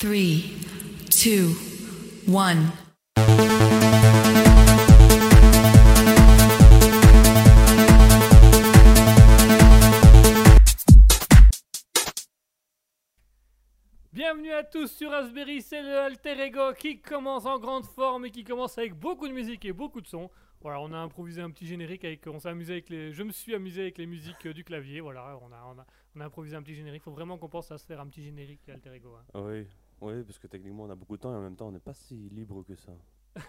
three, two, one. Bienvenue à tous sur Raspberry, c'est le Alter Ego qui commence en grande forme et qui commence avec beaucoup de musique et beaucoup de sons. Voilà, on a improvisé un petit générique avec, on s'est amusé avec les, je me suis amusé avec les musiques euh, du clavier. Voilà, on a, on a, on a improvisé un petit générique. Faut vraiment qu'on pense à se faire un petit générique Alter Ego. hein. Ah Oui, oui, parce que techniquement on a beaucoup de temps et en même temps on n'est pas si libre que ça.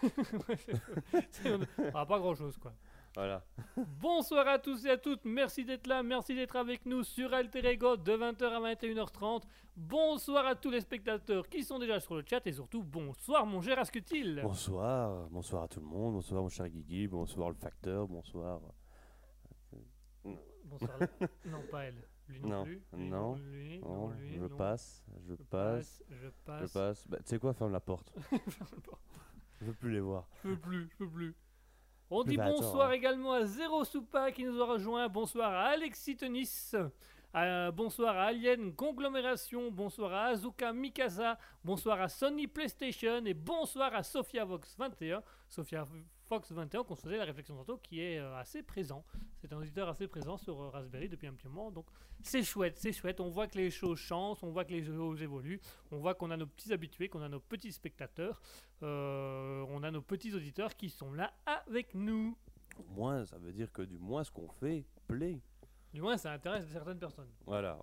On a pas grand chose quoi. Voilà. Bonsoir à tous et à toutes, merci d'être là, merci d'être avec nous sur Alter Ego de 20h à 21h30. Bonsoir à tous les spectateurs qui sont déjà sur le chat et surtout bonsoir mon cher Asketil. Bonsoir, bonsoir à tout le monde, bonsoir mon cher Guigui, bonsoir le facteur, bonsoir. Bonsoir. non, pas elle. Lui non, Non, plus. Lui non, lui, non, Non, lui, je non. passe, je Je passe, je je passe. passe. Bah, tu sais quoi, ferme la porte. Je veux plus les voir. Je peux plus, je peux plus. On dit bah, bonsoir hein. également à Zero Soupa qui nous a rejoint. Bonsoir à Alexis Tenis. Euh, bonsoir à Alien Conglomération. Bonsoir à Azuka Mikasa. Bonsoir à Sony PlayStation. Et bonsoir à Sophia Vox 21. Sophia Fox 21, qu'on se faisait la réflexion tantôt, qui est euh, assez présent. C'est un auditeur assez présent sur euh, Raspberry depuis un petit moment. Donc c'est chouette, c'est chouette. On voit que les choses changent, on voit que les choses évoluent. On voit qu'on a nos petits habitués, qu'on a nos petits spectateurs. Euh, on a nos petits auditeurs qui sont là avec nous. Au moins, ça veut dire que du moins ce qu'on fait plaît. Du moins, ça intéresse certaines personnes. Voilà.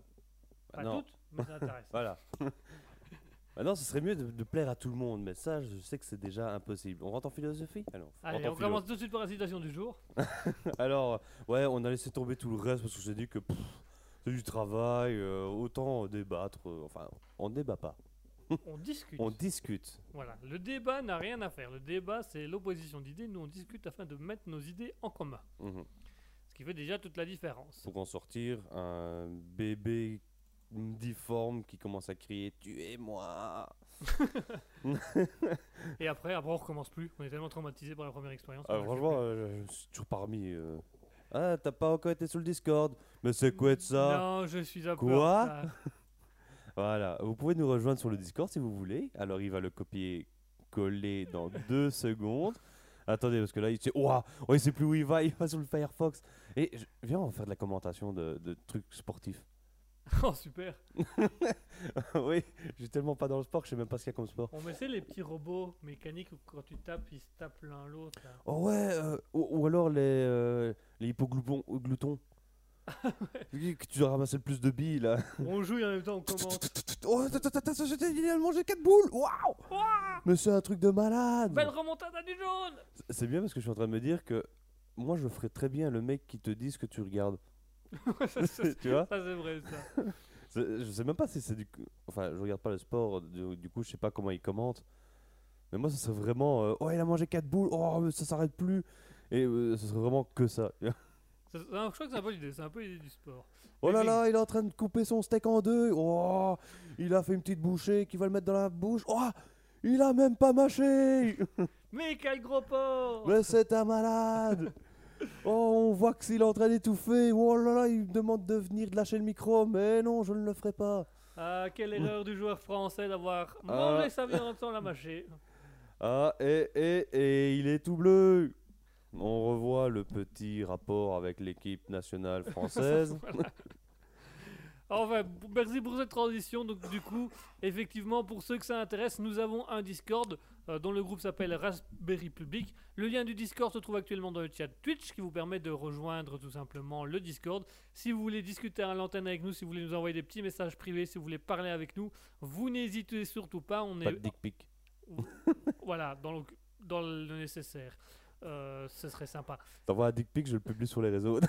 Pas non, toutes, mais ça intéresse. voilà. Maintenant, ce serait mieux de, de plaire à tout le monde, mais ça, je sais que c'est déjà impossible. On rentre en philosophie? Alors, Allez, rentre en on philo. commence tout de suite par la citation du jour. Alors, ouais, on a laissé tomber tout le reste parce que j'ai dit que c'est du travail, euh, autant débattre. euh, enfin, on débat pas, On discute. on discute. Voilà, le débat n'a rien à faire. Le débat, c'est l'opposition d'idées. Nous, on discute afin de mettre nos idées en commun. Mhm. Ce qui fait déjà toute la différence. Pour en sortir un bébé difforme qui commence à crier Tuez-moi Et après, après, on recommence plus. On est tellement traumatisé par la première expérience. Ah, Franchement, euh, je suis toujours parmi. euh. Ah, t'as pas encore été sur le Discord Mais c'est quoi de ça? Non, je suis à Quoi? Peur de ça. Voilà, vous pouvez nous rejoindre sur le Discord si vous voulez. Alors il va le copier-coller dans deux secondes. Attendez, parce que là, il sait, Ouah, oh, il sait plus où il va, il va sur le Firefox. Et je- viens, on va faire de la commentation de, de trucs sportifs. Oh, super. oui, je suis tellement pas dans le sport que je sais même pas ce qu'il y a comme sport. On met c'est les petits robots mécaniques où quand tu tapes, ils se tapent l'un l'autre. là. Oh ouais, euh, ou, ou alors les, euh, les hippogloutons. gloutons. que tu dois ramasser le plus de billes là. On joue et en même temps on commente. Oh, attends, attends, attends, j'étais- il a mangé 4 boules Waouh Mais c'est un truc de malade Belle remontada du jaune C'est bien parce que je suis en train de me dire que moi je ferais très bien le mec qui te dit ce que tu regardes. ça, ça, tu vois ça, c'est vrai ça. C'est- Je sais même pas si c'est du. Enfin, je regarde pas le sport, du, du coup je sais pas comment il commente. Mais moi, ce serait vraiment. euh, oh, il a mangé 4 boules, oh, mais ça s'arrête plus. Et euh, ce serait vraiment que ça. Ça- non, je crois que c'est un peu l'idée, c'est un peu l'idée du sport. Oh là là, il est en train de couper son steak en deux. Oh, il a fait une petite bouchée qui va le mettre dans la bouche. Oh, il a même pas mâché. Mais quel gros porc Mais c'est un malade Oh, on voit que s'il est en train d'étouffer. Oh là là, il me demande de venir de lâcher le micro. Mais non, je ne le ferai pas. Ah, quelle erreur du joueur français d'avoir Ah. mangé sa viande sans la mâcher. Ah, et, et, et il est tout bleu. On revoit le petit rapport avec l'équipe nationale française. Voilà. Enfin, merci pour cette transition. Donc, du coup, effectivement, pour ceux que ça intéresse, nous avons un Discord euh, dont le groupe s'appelle Raspberry Public. Le lien du Discord se trouve actuellement dans le chat Twitch qui vous permet de rejoindre tout simplement le Discord. Si vous voulez discuter à l'antenne avec nous, si vous voulez nous envoyer des petits messages privés, si vous voulez parler avec nous, vous n'hésitez surtout pas. On Pas est de dick pic. voilà dans le, dans le nécessaire. Euh, ce serait sympa. T'envoies un dick pic, je le publie sur les réseaux.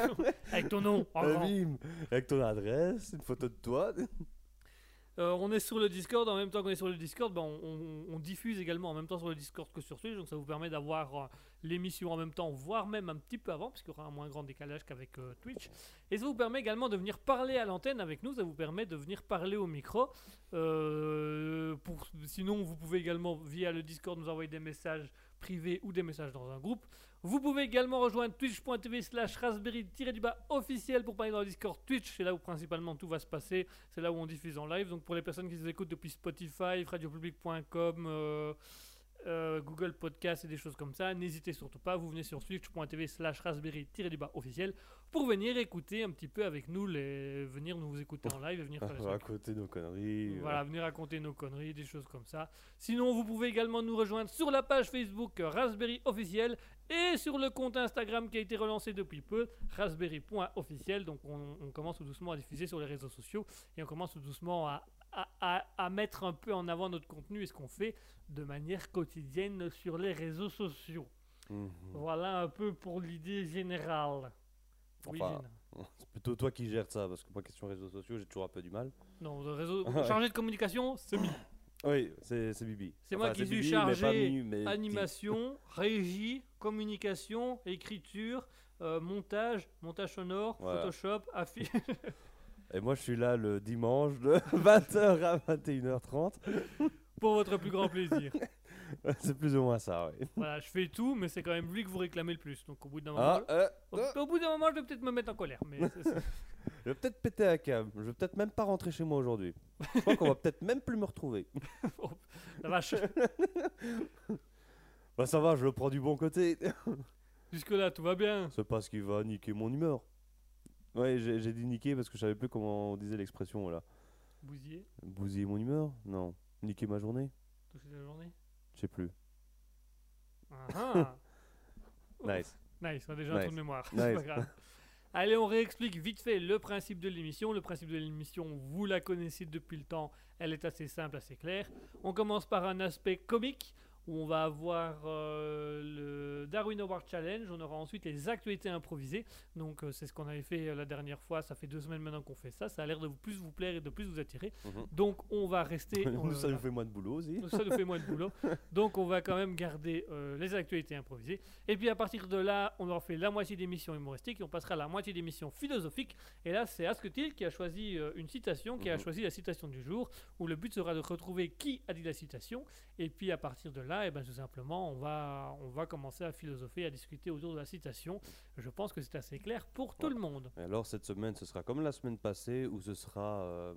Avec ton nom en grand. bim. Avec ton adresse, une photo de toi. Euh, on est sur le Discord, en même temps qu'on est sur le Discord, ben, on, on- on diffuse également en même temps sur le Discord que sur Twitch, donc ça vous permet d'avoir euh, l'émission en même temps, voire même un petit peu avant, puisqu'il y aura un moins grand décalage qu'avec euh, Twitch. Et ça vous permet également de venir parler à l'antenne avec nous, ça vous permet de venir parler au micro. Pour, sinon, vous pouvez également via le Discord nous envoyer des messages privés ou des messages dans un groupe. Vous pouvez également rejoindre twitch.tv slash raspberry-du-bas officiel pour parler dans le Discord Twitch. C'est là où principalement tout va se passer. C'est là où on diffuse en live. Donc pour les personnes qui nous écoutent depuis Spotify, radiopublic.com, euh, Google Podcast et des choses comme ça, n'hésitez surtout pas. Vous venez sur twitch.tv slash raspberry-du-bas officiel pour venir écouter un petit peu avec nous, les... venir nous écouter en live et venir faire. Raconter nos conneries. Voilà, venir raconter nos conneries, des choses comme ça. Sinon, vous pouvez également nous rejoindre sur la page Facebook euh, Raspberry officiel et sur le compte Instagram qui a été relancé depuis peu, raspberry.officiel. Donc, on, on commence tout doucement à diffuser sur les réseaux sociaux et on commence tout doucement à, à- à- à mettre un peu en avant notre contenu et ce qu'on fait de manière quotidienne sur les réseaux sociaux. Mhm. Voilà un peu pour l'idée générale. Oui, Enfin, générale. C'est plutôt toi qui gères ça, parce que moi, question réseaux sociaux, j'ai toujours un peu du mal. Non, réseau, chargé de communication, c'est mis. Oui, c'est Bibi. C'est moi qui suis Bibi, mais pas chargé mais Ti. Animation, régie, communication, écriture, euh, montage, montage sonore, Voilà. Photoshop, affiche. Et moi, je suis là le dimanche de 20h à 21h30. pour votre plus grand plaisir. C'est plus ou moins ça, oui. Voilà, je fais tout, mais c'est quand même lui que vous réclamez le plus. Donc au bout d'un moment, Ah, euh, au, euh, au bout d'un moment, je vais peut-être me mettre en colère. Mais je vais peut-être péter un câble. Je vais peut-être même pas rentrer chez moi aujourd'hui. Je crois qu'on va peut-être même plus me retrouver. la vache. Bah ça va, je le prends du bon côté. Jusque là, tout va bien. C'est pas ce qui va niquer mon humeur. Ouais, j'ai dit niquer parce que je savais plus comment on disait l'expression là. Bousillé, Bousiller mon humeur? Non. Niquer ma journée? Toucher la journée? Je sais plus. Ah, ah. Nice. Nice, on a déjà un trou de mémoire. Nice. C'est pas grave. Allez, on réexplique vite fait le principe de l'émission. Le principe de l'émission, vous la connaissez depuis le temps. Elle est assez simple, assez claire. On commence par un aspect comique où on va avoir euh, le Darwin Award Challenge. On aura ensuite les actualités improvisées. Donc, euh, c'est ce qu'on avait fait euh, la dernière fois. Ça fait deux semaines maintenant qu'on fait ça. Ça a l'air de vous- plus vous plaire et de plus vous attirer. Mhm. Donc, on va rester. on- ça nous fait moins de boulot aussi. ça nous fait moins de boulot. Donc on va quand même garder euh, les actualités improvisées. Et puis à partir de là, on aura fait la moitié d'émissions humoristiques et on passera à la moitié d'émissions philosophiques. Et là, c'est Asketil qui a choisi une citation, qui a Mhm. choisi la citation du jour, où le but sera de retrouver qui a dit la citation. Et puis à partir de là, et ben, tout simplement, on va, on va commencer à philosopher, à discuter autour de la citation. Je pense que c'est assez clair pour tout le monde. Et alors cette semaine, ce sera comme la semaine passée où ce sera euh,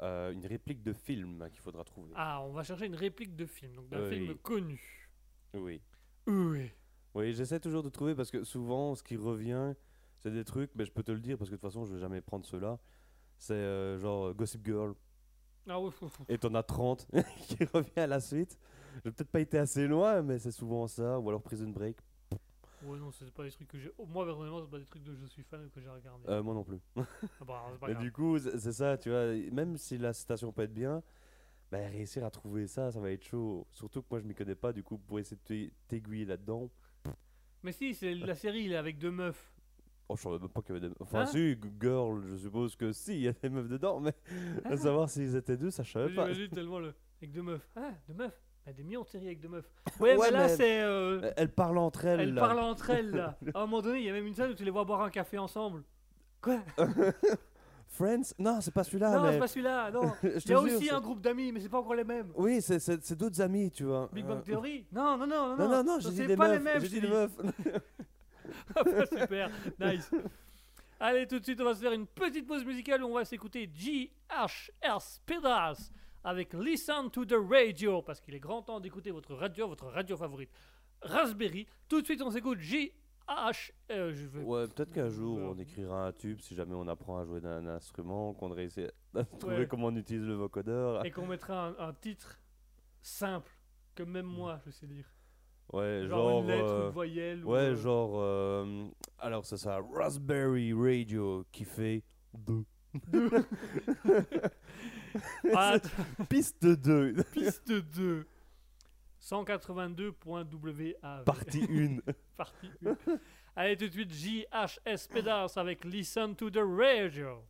euh, une réplique de film qu'il faudra trouver? Ah, on va chercher une réplique de film, donc d'un Oui. film connu. Oui. Oui. Oui, j'essaie toujours de trouver parce que souvent, ce qui revient, c'est des trucs, mais je peux te le dire parce que de toute façon, je vais jamais prendre ceux-là. C'est euh, genre Gossip Girl. Ah oui. Et t'en as 30 qui revient à la suite. J'ai peut-être pas été assez loin, mais c'est souvent ça. Ou alors Prison Break. Ouais, non, c'est pas des trucs que j'ai. oh, moi, personnellement, c'est pas des trucs dont je suis fan ou que j'ai regardé. Euh, moi non plus. Ah bah, pas Mais grave. du coup, c'est ça, tu vois. Même si la citation peut être bien, bah, réussir à trouver ça, ça va être chaud. Surtout que moi, je m'y connais pas. Du coup, pour essayer de t'ai- t'aiguiller là-dedans. Mais si, c'est la série, est avec deux meufs. Oh, je savais même pas qu'il y avait des. Enfin, Hein si, Girl, je suppose que si, il y a des meufs dedans, mais à savoir s'ils étaient deux, ça je savais pas. J'imagine tellement le. Avec deux meufs. Ah, deux meufs A des millions de séries avec deux meufs. Ouais, Ouais, mais là, c'est. euh, Elles- parlent entre elles. Elles là. parlent entre elles, là. À un moment donné, il y a même une scène où tu les vois boire un café ensemble. Quoi Friends? Non, c'est pas celui-là. Non, mais... c'est pas celui-là, non. Il y a aussi un groupe d'amis, mais c'est pas encore les mêmes. Oui, c'est- d'autres amis, tu vois. Big Euh, Bang Theory Non, non, non, non. Non, non, non, j'ai dit des pas meufs. les mêmes. J'ai dit dis. meufs. Ah bah, Super, nice. Allez, tout de suite, on va se faire une petite pause musicale où on va s'écouter GHS Pedas avec Listen to the Radio parce qu'il est grand temps d'écouter votre radio, votre radio favorite. Raspberry. Tout de suite, on s'écoute GH. euh, je vais... Ouais, peut-être qu'un jour on écrira un tube si jamais on apprend à jouer d'un instrument, qu'on réussit à trouver Ouais. comment on utilise le vocodeur. Et qu'on mettra un, un titre simple que même moi je sais lire. Ouais, Genre, genre. une lettre, euh, une voyelle. ou, Ouais, euh, genre. euh, alors, c'est ça, Raspberry Radio qui fait 2. Ah, Piste 2, piste 2. 182.wav. partie 1. Partie 1. Allez, tout de suite, JHS Pedas avec Listen to the Radio.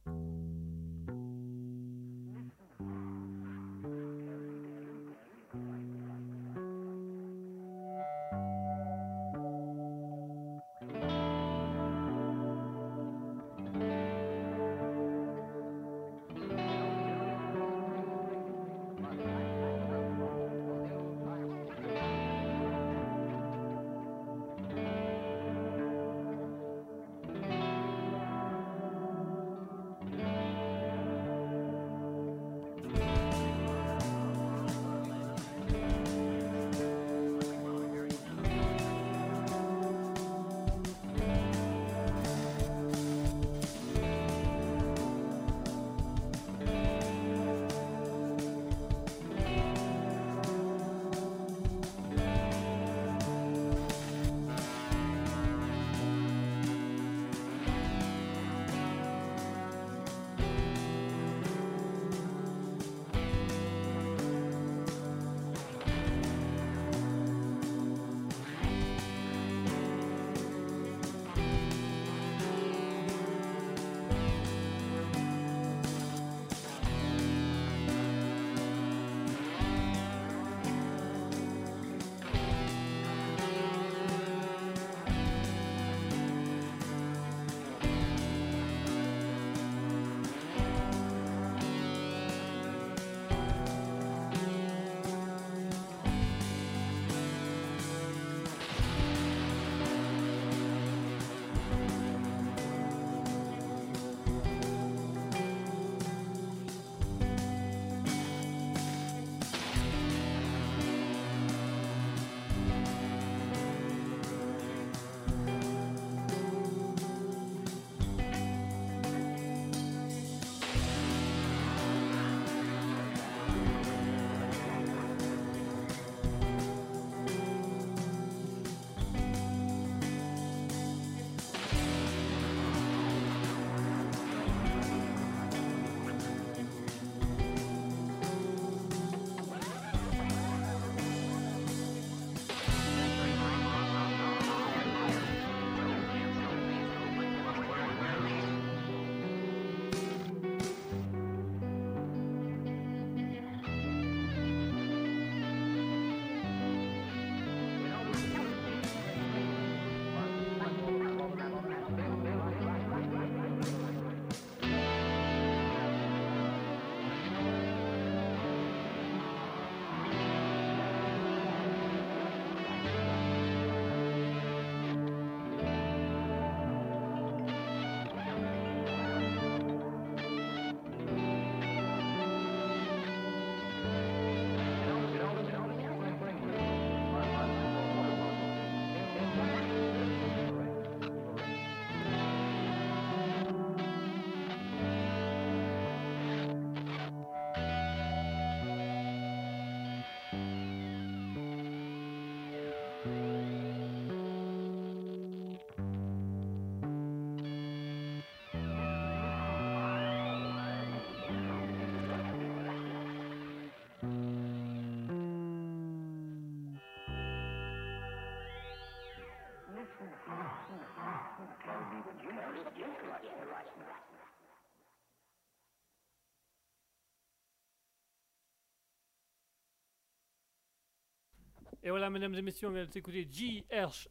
Et voilà, mesdames et messieurs, on vient d'écouter GRS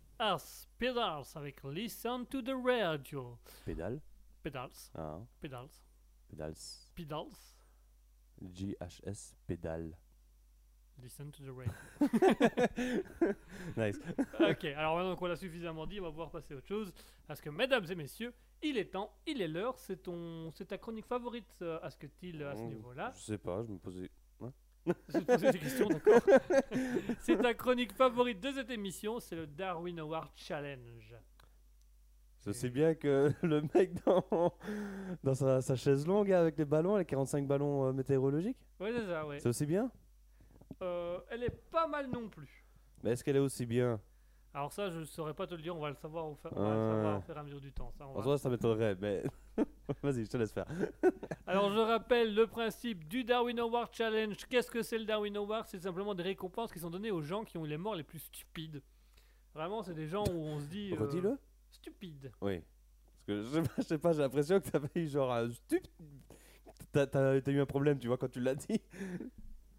Pedals avec Listen to the Radio. Pédale. Pedals, Ah, pedals, pédales. pedals. JHS, pédale. Listen to the radio. Nice. ok, alors maintenant qu'on l'a suffisamment dit, on va pouvoir passer à autre chose. Parce que, mesdames et messieurs, il est temps, il est l'heure. C'est ton, c'est ta chronique favorite, euh, Asketil, à ce Oh, niveau-là. Je sais pas, je me posais. Je te poser des questions, d'accord C'est ta chronique favorite de cette émission, c'est le Darwin Award Challenge. Je sais bien que le mec dans, dans sa, sa chaise longue avec les ballons, les 45 ballons euh, météorologiques, Ouais, c'est ça, ouais. c'est aussi bien? Euh, elle est pas mal non plus. Mais est-ce qu'elle est aussi bien? Alors ça, je saurais pas te le dire, on va le savoir au, fa- on va le Ah. savoir au fur et à mesure du temps. Ça, on En va- soi, ça m'étonnerait, mais. Vas-y, je te laisse faire. Alors je rappelle le principe du Darwin Award Challenge. Qu'est-ce que c'est le Darwin Award? C'est simplement des récompenses qui sont données aux gens qui ont eu les morts les plus stupides. Vraiment, c'est des gens où on se dit... euh, Redis-le Stupide. Oui. Parce que je sais pas, je sais pas, j'ai l'impression que t'avais eu genre un stup. T'as t'as- t'as eu un problème, tu vois, quand tu l'as dit.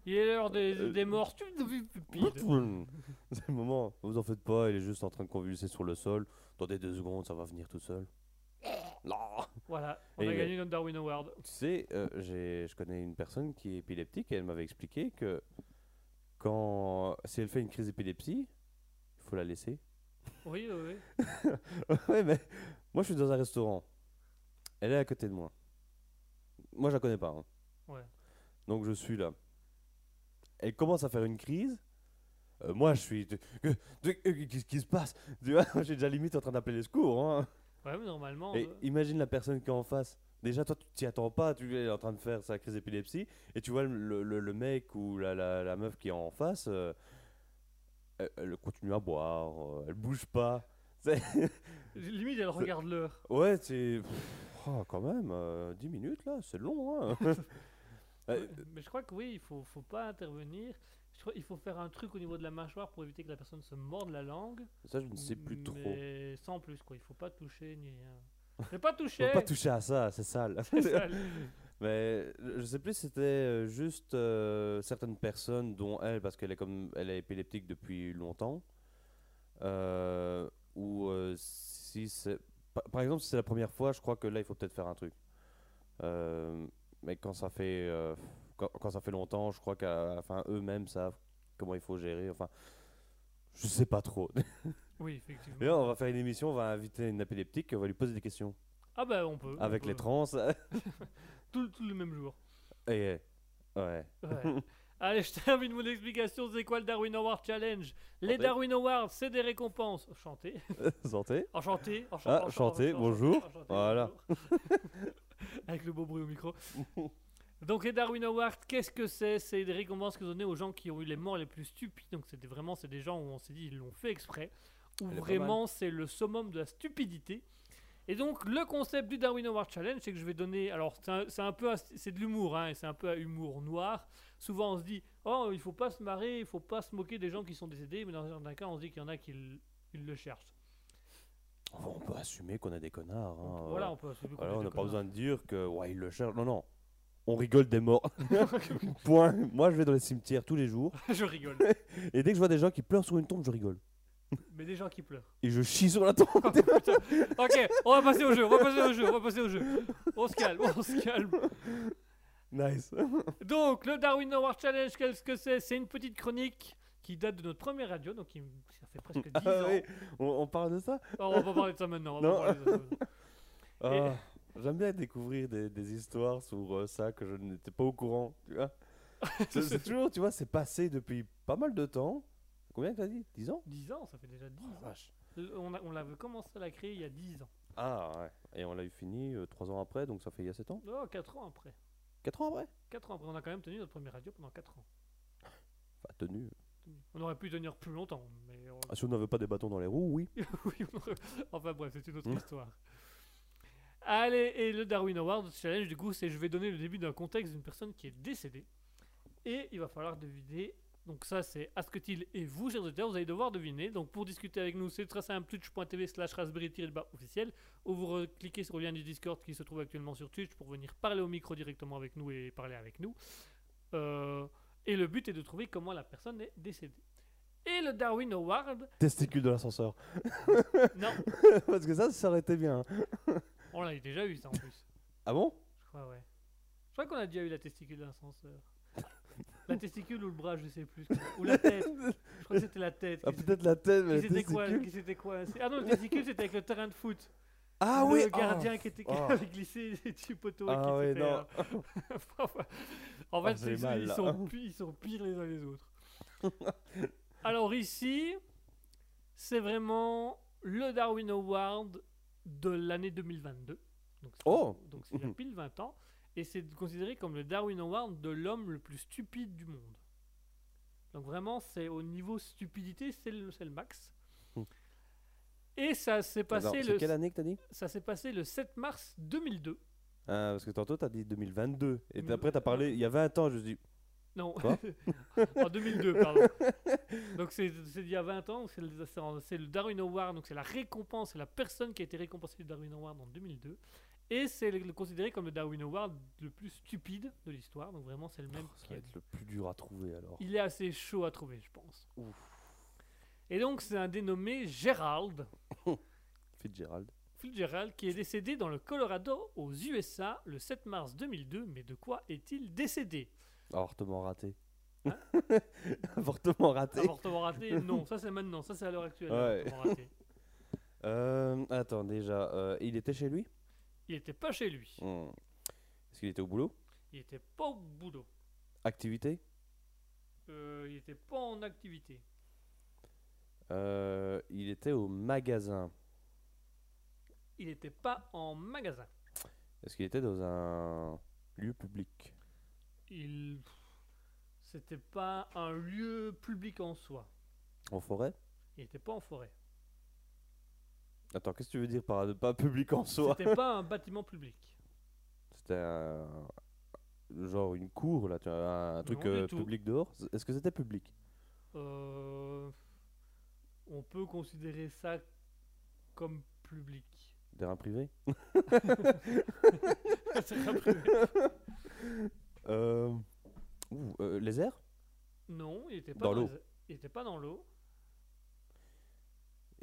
Il est l'heure des, Euh, des morts stupides. C'est le moment. Vous en faites pas, il est juste en train de convulser sur le sol. Dans des deux secondes, ça va venir tout seul. Non Voilà, on Et a gagné notre Darwin Award. Tu sais, euh, j'ai- je connais une personne qui est épileptique et elle m'avait expliqué que quand si elle fait une crise d'épilepsie, il faut la laisser. Oui, oui, oui. ouais, mais moi je suis dans un restaurant. Elle est à côté de moi. Moi je la connais pas. hein. Ouais. Donc je suis là. Elle commence à faire une crise. Euh, moi je suis. Qu'est-ce qui se passe? Tu vois, j'ai déjà limite en train d'appeler les secours. hein. Ouais, mais normalement... Et euh, imagine la personne qui est en face. Déjà, toi, tu t'y attends pas, tu es en train de faire sa crise d'épilepsie, et tu vois le, le- le mec ou la, la- la meuf qui est en face, euh, elle, elle continue à boire, euh, elle bouge pas. Limite, elle regarde l'heure. ouais, c'est. oh, quand même, euh, 10 minutes là, c'est long. Hein. Mais je crois que oui, il faut, faut pas intervenir. Je crois qu'il faut faire un truc au niveau de la mâchoire pour éviter que la personne se morde la langue. ça, je ne sais plus trop. Mais sans plus, quoi. Il faut pas toucher ni rien. Ne pas Faut toucher pas toucher à ça, c'est sale. Mais je sais plus si c'était euh, juste euh, certaines personnes, dont elle, parce qu'elle est comme elle est épileptique depuis longtemps, euh, ou euh, si c'est par, exemple si c'est la première fois, je crois que là il faut peut-être faire un truc. Euh, mais quand ça fait euh, quand, quand ça fait longtemps, je crois qu'à enfin eux-mêmes savent comment il faut gérer. Enfin, je sais pas trop. Oui, effectivement. D'ailleurs, on va faire une émission, on va inviter une épileptique, on va lui poser des questions Ah bah on peut. on avec peut. les trans. Tout, tout le même jour. Et ouais. Ouais. Allez, je termine mon explication. C'est quoi le Darwin Award Challenge? Les. Darwin Awards, c'est des récompenses. Chanté. Santé. Enchanté. enchan- Ah, enchan- chanté, enchan- bonjour. enchanté, Voilà. bonjour. Avec le beau bruit au micro. Donc les Darwin Awards, qu'est-ce que c'est? C'est des récompenses que données aux gens qui ont eu les morts les plus stupides. Donc c'était vraiment c'est des gens où on s'est dit ils l'ont fait exprès. Elle pas vraiment c'est le summum de la stupidité. Et donc le concept du Darwin Award Challenge, c'est que je vais donner. Alors c'est un, peu c'est de l'humour, hein, c'est un peu un humour noir. Souvent on se dit oh il faut pas se marrer, il faut pas se moquer des gens qui sont décédés, mais dans un cas on se dit qu'il y en a qui le cherchent. Enfin, on peut assumer qu'on a des connards. Hein, voilà, on peut assumer qu'on voilà, est on n'a pas besoin de dire que ouais, ils le cherchent. Non, non. On rigole des morts. Point. Moi, je vais dans les cimetières tous les jours. je rigole. Et dès que je vois des gens qui pleurent sur une tombe, je rigole. Mais des gens qui pleurent. Et je chie sur la tombe. Oh, putain. ok, on va passer au jeu, on va passer au jeu, on va passer au jeu. On se calme, on se calme. nice. Donc, le Darwin Award Challenge, qu'est-ce que c'est? C'est une petite chronique qui date de notre première radio, donc il- ça fait presque 10 Ah ans. oui, on, on parle de ça? Oh, on va pas parler de ça maintenant. on va Non. parler de ça maintenant. Ah, J'aime bien découvrir des, des histoires sur euh, ça que je n'étais pas au courant. Tu vois c'est, toujours, tu vois, c'est passé depuis pas mal de temps. Combien t'as dit? 10 ans? 10 ans, ça fait déjà 10 Oh, ans. Le- On, a- on l'avait commencé à la créer il y a 10 ans. Ah ouais. Et on l'a eu fini 3 ans après, donc ça fait il y a 7 ans? Oh, 4 ans après. 4 ans après? 4 ans après, on a quand même tenu notre première radio pendant 4 ans. Enfin, tenu. On aurait pu tenir plus longtemps, mais on- Ah, si on n'avait pas des bâtons dans les roues, oui. oui, on aurait- enfin bref, c'est une autre Mm. histoire. Allez, et le Darwin Award Challenge, du coup, c'est je vais donner le début d'un contexte d'une personne qui est décédée. Et il va falloir deviner Donc ça, c'est Asketil et vous, chers auditeurs, vous allez devoir deviner. Donc pour discuter avec nous, c'est très simple, twitch.tv slash raspberry officiel, ou vous cliquez sur le lien du Discord qui se trouve actuellement sur Twitch pour venir parler au micro directement avec nous et parler avec nous. Euh, et le but est de trouver comment la personne est décédée. Et le Darwin Award, Testicule de l'ascenseur. non, Parce que ça, ça aurait été bien. On l'a déjà eu ça en plus. Ah bon? Je crois, ouais. Je crois qu'on a déjà eu la testicule de l'ascenseur. La testicule ou le bras, je sais plus. Ou la tête. Je crois que c'était la tête. Ah, qui s'était- peut-être la tête, mais qui la c'était quoi, testicule. qui c'était quoi c'est- Ah non, le testicule, c'était avec le terrain de foot. Ah le oui gardien qui, était, qui oh. avait glissé du poteau. et Ah qui ouais, s'était, non. euh, en Ah, fait, c'est- mal, ils, là. sont, pi- ils sont pires les uns les autres. Alors ici, c'est vraiment le Darwin Award de l'année 2022. Donc c'est- Oh Donc c'est il y a pile 20 ans. Et c'est considéré comme le Darwin Award de l'homme le plus stupide du monde. Donc vraiment, c'est au niveau stupidité, c'est le, le max. Hmm. Et ça s'est passé, le, quelle année que t'as dit? Ça s'est passé le 7 mars 2002. Ah, Parce que tantôt, t'as dit 2022. Et après, t'as parlé il y a 20 ans. Je me suis dit, Non, en 2002, pardon. Donc c'est c'est il y a 20 ans, c'est le, Darwin Award, donc c'est la récompense, c'est la personne qui a été récompensée du Darwin Award en 2002. Et c'est considéré comme le Darwin Award le plus stupide de l'histoire, donc vraiment c'est le même ça qui va être le plus dur à trouver alors. Il est assez chaud à trouver, je pense. Et donc c'est un dénommé Gerald, Fitzgerald. Fitzgerald, qui est décédé dans le Colorado aux USA le 7 mars 2002. Mais de quoi est-il décédé? Avortement raté. Hein Avortement raté. Avortement raté Non, ça c'est maintenant, ça c'est à l'heure actuelle. Ouais. avortement raté. Euh, attends, déjà, euh, il était chez lui? Il était pas chez lui. Hmm. Est-ce qu'il était au boulot? Il était pas au boulot. Activité? Euh, il était pas en activité. Il était au magasin. Il était pas en magasin. Est-ce qu'il était dans un lieu public? Il. C'était pas un lieu public en soi. En forêt? Il était pas en forêt. Attends, qu'est-ce que tu veux dire par pas public en soi? C'était pas un bâtiment public. C'était un... genre une cour là, tu vois, un truc euh, public dehors? Est-ce que c'était public? Euh, on peut considérer ça comme public. Terrain privé pas privé. Euh... ouh, euh, Les airs? Non, il était pas Dans dans l'eau. les- Il était pas dans l'eau.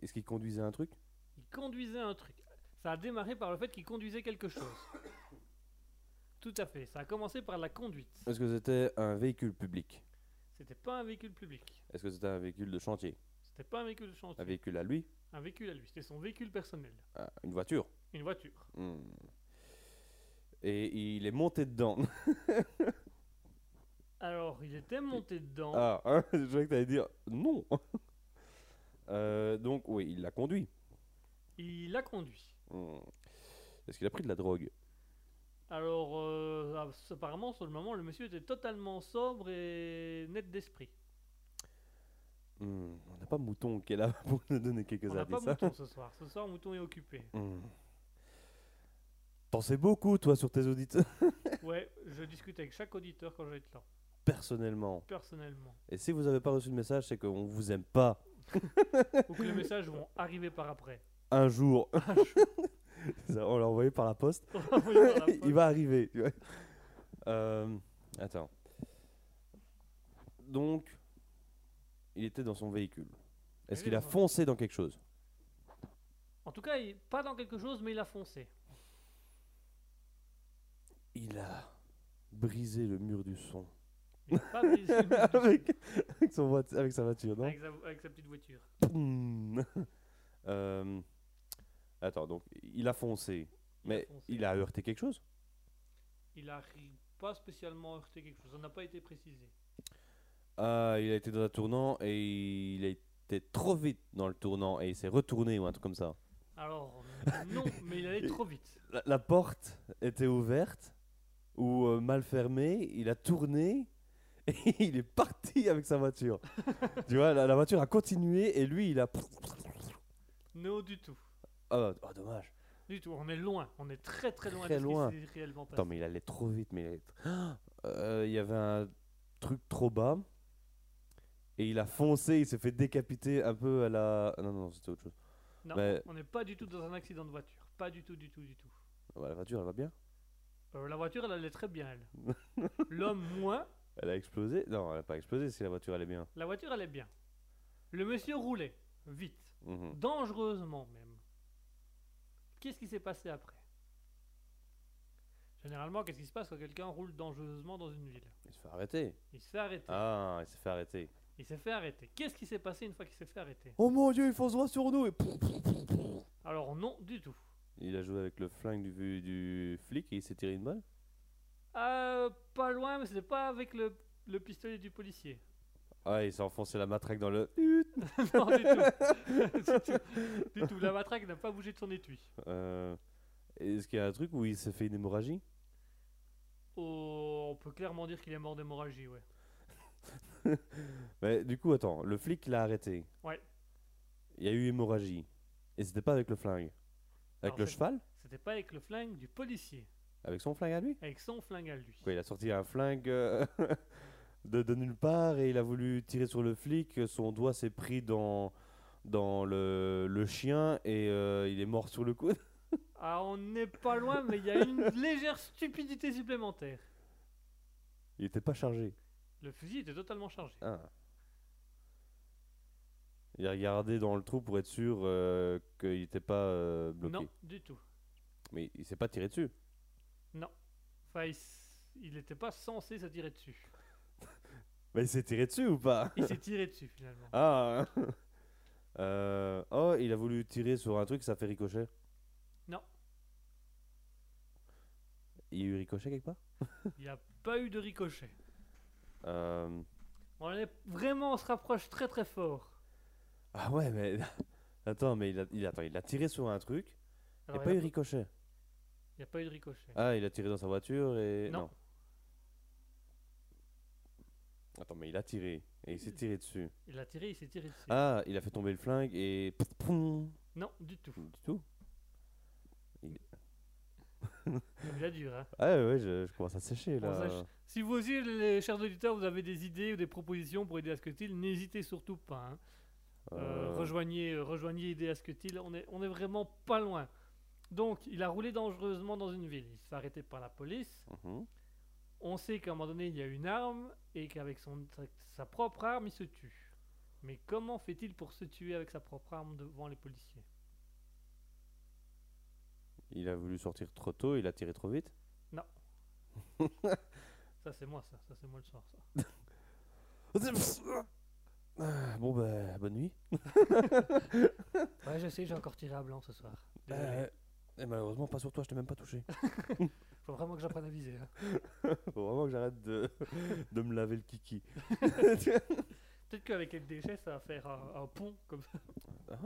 Est-ce qu'il conduisait un truc? Il conduisait un truc. Ça a démarré par le fait qu'il conduisait quelque chose. Tout à fait. Ça a commencé par la conduite. Est-ce que c'était un véhicule public? C'était pas un véhicule public. Est-ce que c'était un véhicule de chantier? C'était pas un véhicule de chantier. Un véhicule à lui? Un véhicule à lui. C'était son véhicule personnel. Ah, Une voiture? Une voiture. Hmm. Et il est monté dedans. Alors, il était monté dedans. ah, hein, je croyais que t'allais dire non. Euh, donc, oui, il l'a conduit. Il a conduit. Hmm. Est-ce qu'il a pris de la drogue? Alors, euh, ah, apparemment, sur le moment, le monsieur était totalement sobre et net d'esprit. Hmm, On n'a pas Mouton qui est là pour nous donner quelques On n'a pas hein. Mouton ce soir. Ce soir, Mouton est occupé. Hmm. T'en sais beaucoup, toi, sur tes auditeurs, Ouais, je discute avec chaque auditeur quand je vais être là, personnellement. personnellement. Et si vous n'avez pas reçu le message, c'est qu'on vous aime pas. Ou que les messages vont arriver par après. Un jour. Ça, on l'a envoyé par la poste. Par la il poste. va arriver. tu vois. Euh, attends. Donc, il était dans son véhicule. Est-ce qu'il a foncé dans quelque chose? En tout cas, il, pas dans quelque chose, mais il a foncé. Il a brisé le mur du son. Il a pas brisé le mur du- avec, avec son voit- avec sa voiture, non? Avec, sa, avec sa petite voiture. Euh, Attends, donc il a foncé. Il a Mais foncé. il a heurté quelque chose? Il a pas spécialement heurté quelque chose. Ça n'a pas été précisé. Ah, il a été dans un tournant et il a été trop vite dans le tournant et il s'est retourné ou un truc comme ça. Alors, non, mais il allait trop vite. La, la porte était ouverte ou euh, mal fermée, il a tourné et il est parti avec sa voiture. tu vois, la, la voiture a continué et lui il a. Non, du tout. Ah, oh, dommage. Du tout. On est loin. On est très très loin Très de ce loin. qui réellement passé. Attends, mais il allait trop vite. Mais il allait tr- Ah, Euh, il y avait un truc trop bas et il a foncé, il s'est fait décapiter un peu à la. ah Non, non, c'était autre chose. Non, Mais- on n'est pas du tout dans un accident de voiture. Pas du tout, du tout, du tout. Ouais, la voiture, elle va bien Euh, la voiture, elle allait très bien, elle. L'homme, moins. Elle a explosé Non, elle a pas explosé si la voiture allait bien. La voiture allait bien. Le monsieur roulait, vite, Mhm. dangereusement même. Qu'est-ce qui s'est passé après? Généralement, qu'est-ce qui se passe quand quelqu'un roule dangereusement dans une ville? Il se fait arrêter. Il se fait arrêter. Ah, il s'est fait arrêter. Il s'est fait arrêter. Qu'est-ce qui s'est passé une fois qu'il s'est fait arrêter? Oh mon dieu, il fonce droit sur nous et Alors non, du tout. Il a joué avec le flingue du, du flic et il s'est tiré une balle? Euh, pas loin, mais c'était pas avec le, le pistolet du policier. Ah, il s'est enfoncé la matraque dans le. non, du tout. du tout. Du tout. La matraque n'a pas bougé de son étui. Euh, Est-ce qu'il y a un truc où il s'est fait une hémorragie? Oh, on peut clairement dire qu'il est mort d'hémorragie, ouais. Mais du coup, attends, le flic l'a arrêté. Ouais. Il y a eu hémorragie. Et c'était pas avec le flingue. Avec Alors, le cheval C'était pas avec le flingue du policier, Avec son flingue à lui avec son flingue à lui. Quoi, il a sorti un flingue euh, de, de nulle part et il a voulu tirer sur le flic. Son doigt s'est pris dans, dans le, le chien et euh, il est mort sur le coup. Ah, on n'est pas loin, mais il y a une légère stupidité supplémentaire. Il était pas chargé. Le fusil était totalement chargé. Ah. Il a regardé dans le trou pour être sûr euh, qu'il n'était pas euh, bloqué. Non, du tout. Mais il s'est pas tiré dessus. Enfin, il n'était pas censé se tirer dessus. Mais il s'est tiré dessus ou pas? Il s'est tiré dessus finalement. Ah Euh, Oh, il a voulu tirer sur un truc, ça fait ricochet Non. Il y a eu ricochet quelque part? Il n'y a pas eu de ricochet. Euh, On est vraiment, on se rapproche très très fort. Ah ouais, mais. Attends, mais il a, il, attends, il a tiré sur un truc, il n'y a pas eu ricochet. il y a pas eu de ricochet. Ah, il a tiré dans sa voiture et. Non. Attends, mais il a tiré et il s'est tiré dessus. Il a tiré, il s'est tiré dessus. Ah, il a fait tomber le flingue et. Non, du tout. Du tout Il a dur, hein. Ah ouais, ouais, je, je commence à sécher là. Si vous aussi, les chers auditeurs, vous avez des idées ou des propositions pour aider Asketil, n'hésitez surtout pas. hein. Euh, Euh, rejoignez, euh, rejoignez Idée Asketil, on est, on est vraiment pas loin. Donc, il a roulé dangereusement dans une ville. Il se fait arrêter par la police. mhm. On sait qu'à un moment donné, il y a une arme et qu'avec son, sa, propre arme, il se tue. Mais comment fait-il pour se tuer avec sa propre arme devant les policiers? Il a voulu sortir trop tôt, il a tiré trop vite? Ça, c'est moi, ça. Ça, c'est moi le soir, ça. Ah, Bon, bah, bonne nuit. Ouais, je sais, j'ai encore tiré à blanc ce soir. Euh, et malheureusement, pas sur toi, je t'ai même pas touché. Faut vraiment que j'apprenne à viser. hein. Faut vraiment que j'arrête de, de me laver le kiki. Peut-être qu'avec les déchets, ça va faire un, un pont comme ça. Ah,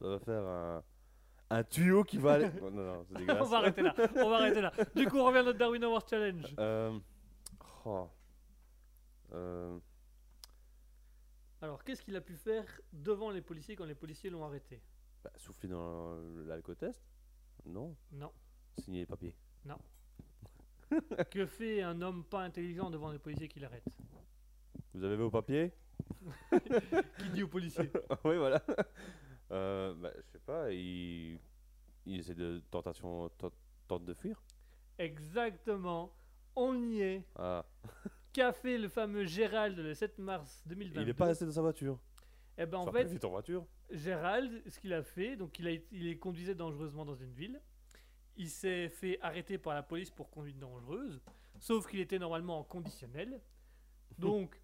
ça va faire un, un tuyau qui va aller. Oh, non, non, c'est on va arrêter là. On va arrêter là. Du coup, on revient à notre Darwin Award Challenge. Euh, oh. Euh, Alors, qu'est-ce qu'il a pu faire devant les policiers quand les policiers l'ont arrêté? Bah, souffler dans l'alcotest? Non. Non. Signer les papiers? Que fait un homme pas intelligent devant les policiers qui l'arrêtent Vous avez vos papiers? Qui dit aux policiers? Oui, voilà. Euh, bah, je sais pas, il, il essaie de tentation, tent- tente de fuir? Exactement. On y est. Ah, Qu'a fait le fameux Gérald le 7 mars 2022 il est pas resté dans sa voiture. Eh ben, en Ça fait, vite en voiture. Gérald, ce qu'il a fait, donc il, a, il est conduisait dangereusement dans une ville. Il s'est fait arrêter par la police pour conduite dangereuse, sauf qu'il était normalement en conditionnel. Donc,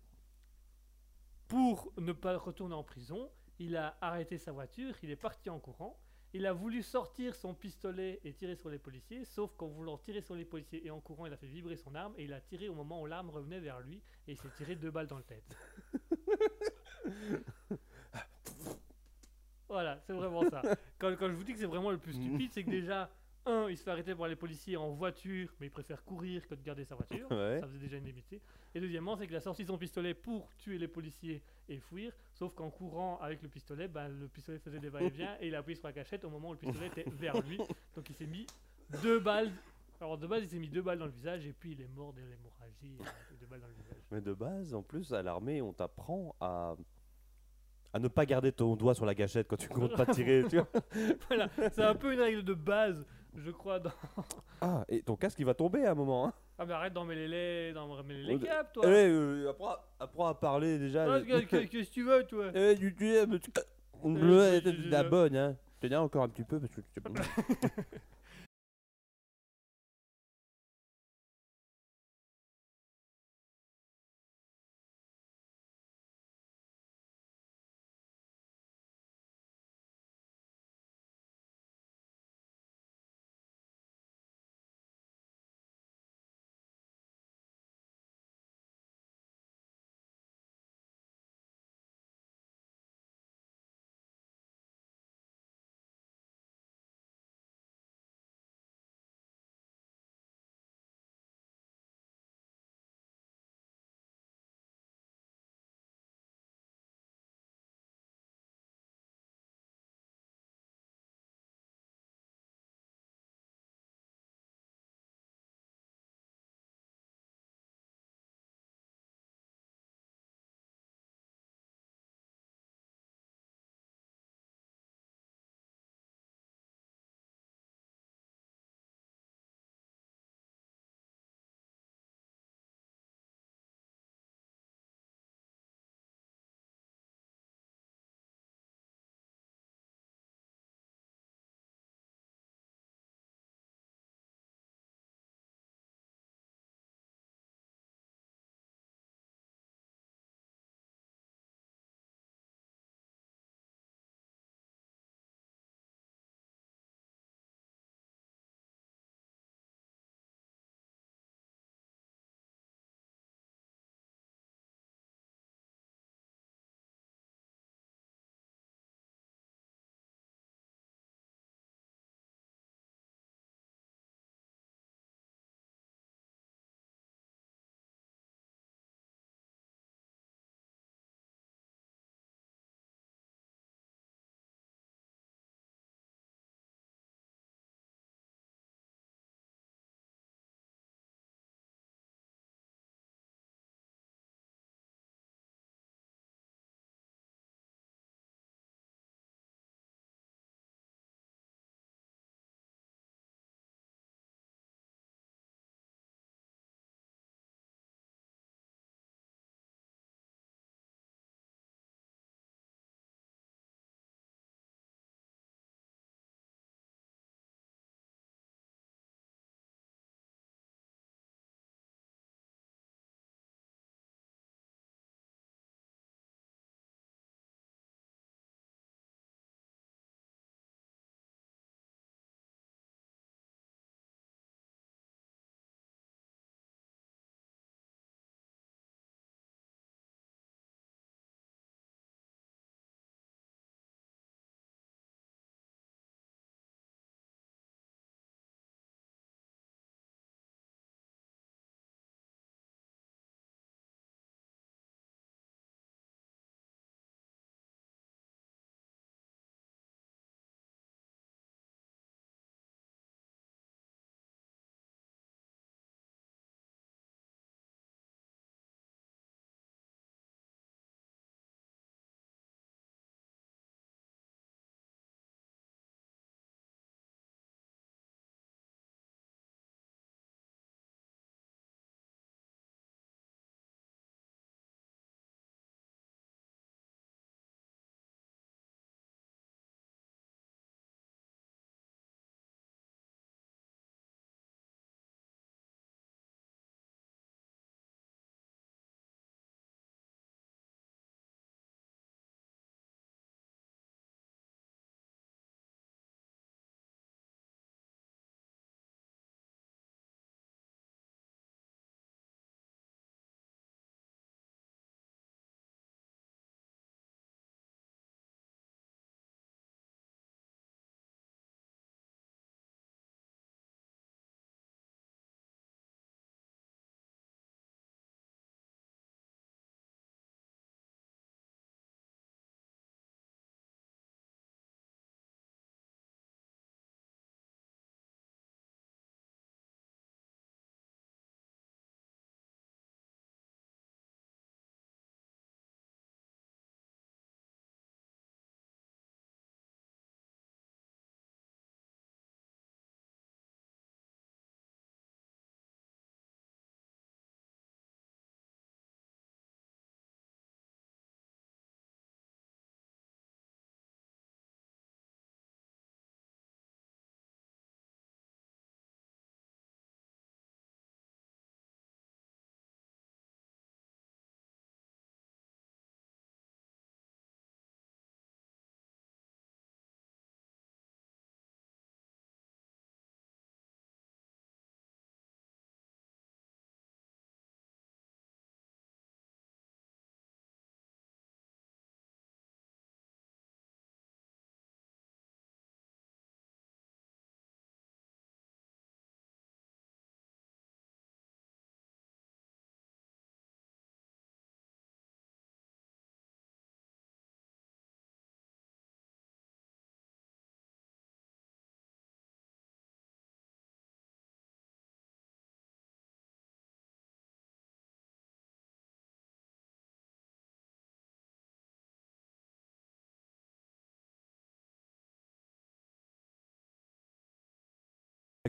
pour ne pas retourner en prison, il a arrêté sa voiture, il est parti en courant. Il a voulu sortir son pistolet et tirer sur les policiers, sauf qu'en voulant tirer sur les policiers et en courant, il a fait vibrer son arme et il a tiré au moment où l'arme revenait vers lui et il s'est tiré deux balles dans le tête. Voilà, c'est vraiment ça. Quand, quand je vous dis que c'est vraiment le plus stupide, c'est que déjà, un, il se fait arrêter par les policiers en voiture, mais il préfère courir que de garder sa voiture. Ouais. Ça faisait déjà une limité. Et deuxièmement, c'est qu'il a sorti son pistolet pour tuer les policiers et fuir, sauf qu'en courant avec le pistolet, ben, le pistolet faisait des va-et-vient et il a appuyé sur la cachette au moment où le pistolet était vers lui. Donc il s'est mis deux balles Alors de base, il s'est mis deux balles dans le visage et puis il est mort de l'hémorragie. deux balles dans le visage. Mais de base, en plus, à l'armée, on t'apprend à à ne pas garder ton doigt sur la gâchette quand tu comptes pas tirer. tu vois. voilà, c'est un peu une règle de base, je crois. Dans... Ah, et ton casque il va tomber à un moment. Hein. Ah mais arrête d'emmêler les, d'emmêler les Oh, câbles, toi. Ouais, euh, apprends, apprends à parler déjà. Ah, qu'est- qu'est- Qu'est-ce que tu veux, toi Eh, tu- tu tu- Euh, je- de la bonne, hein. Je te dis encore un petit peu parce que.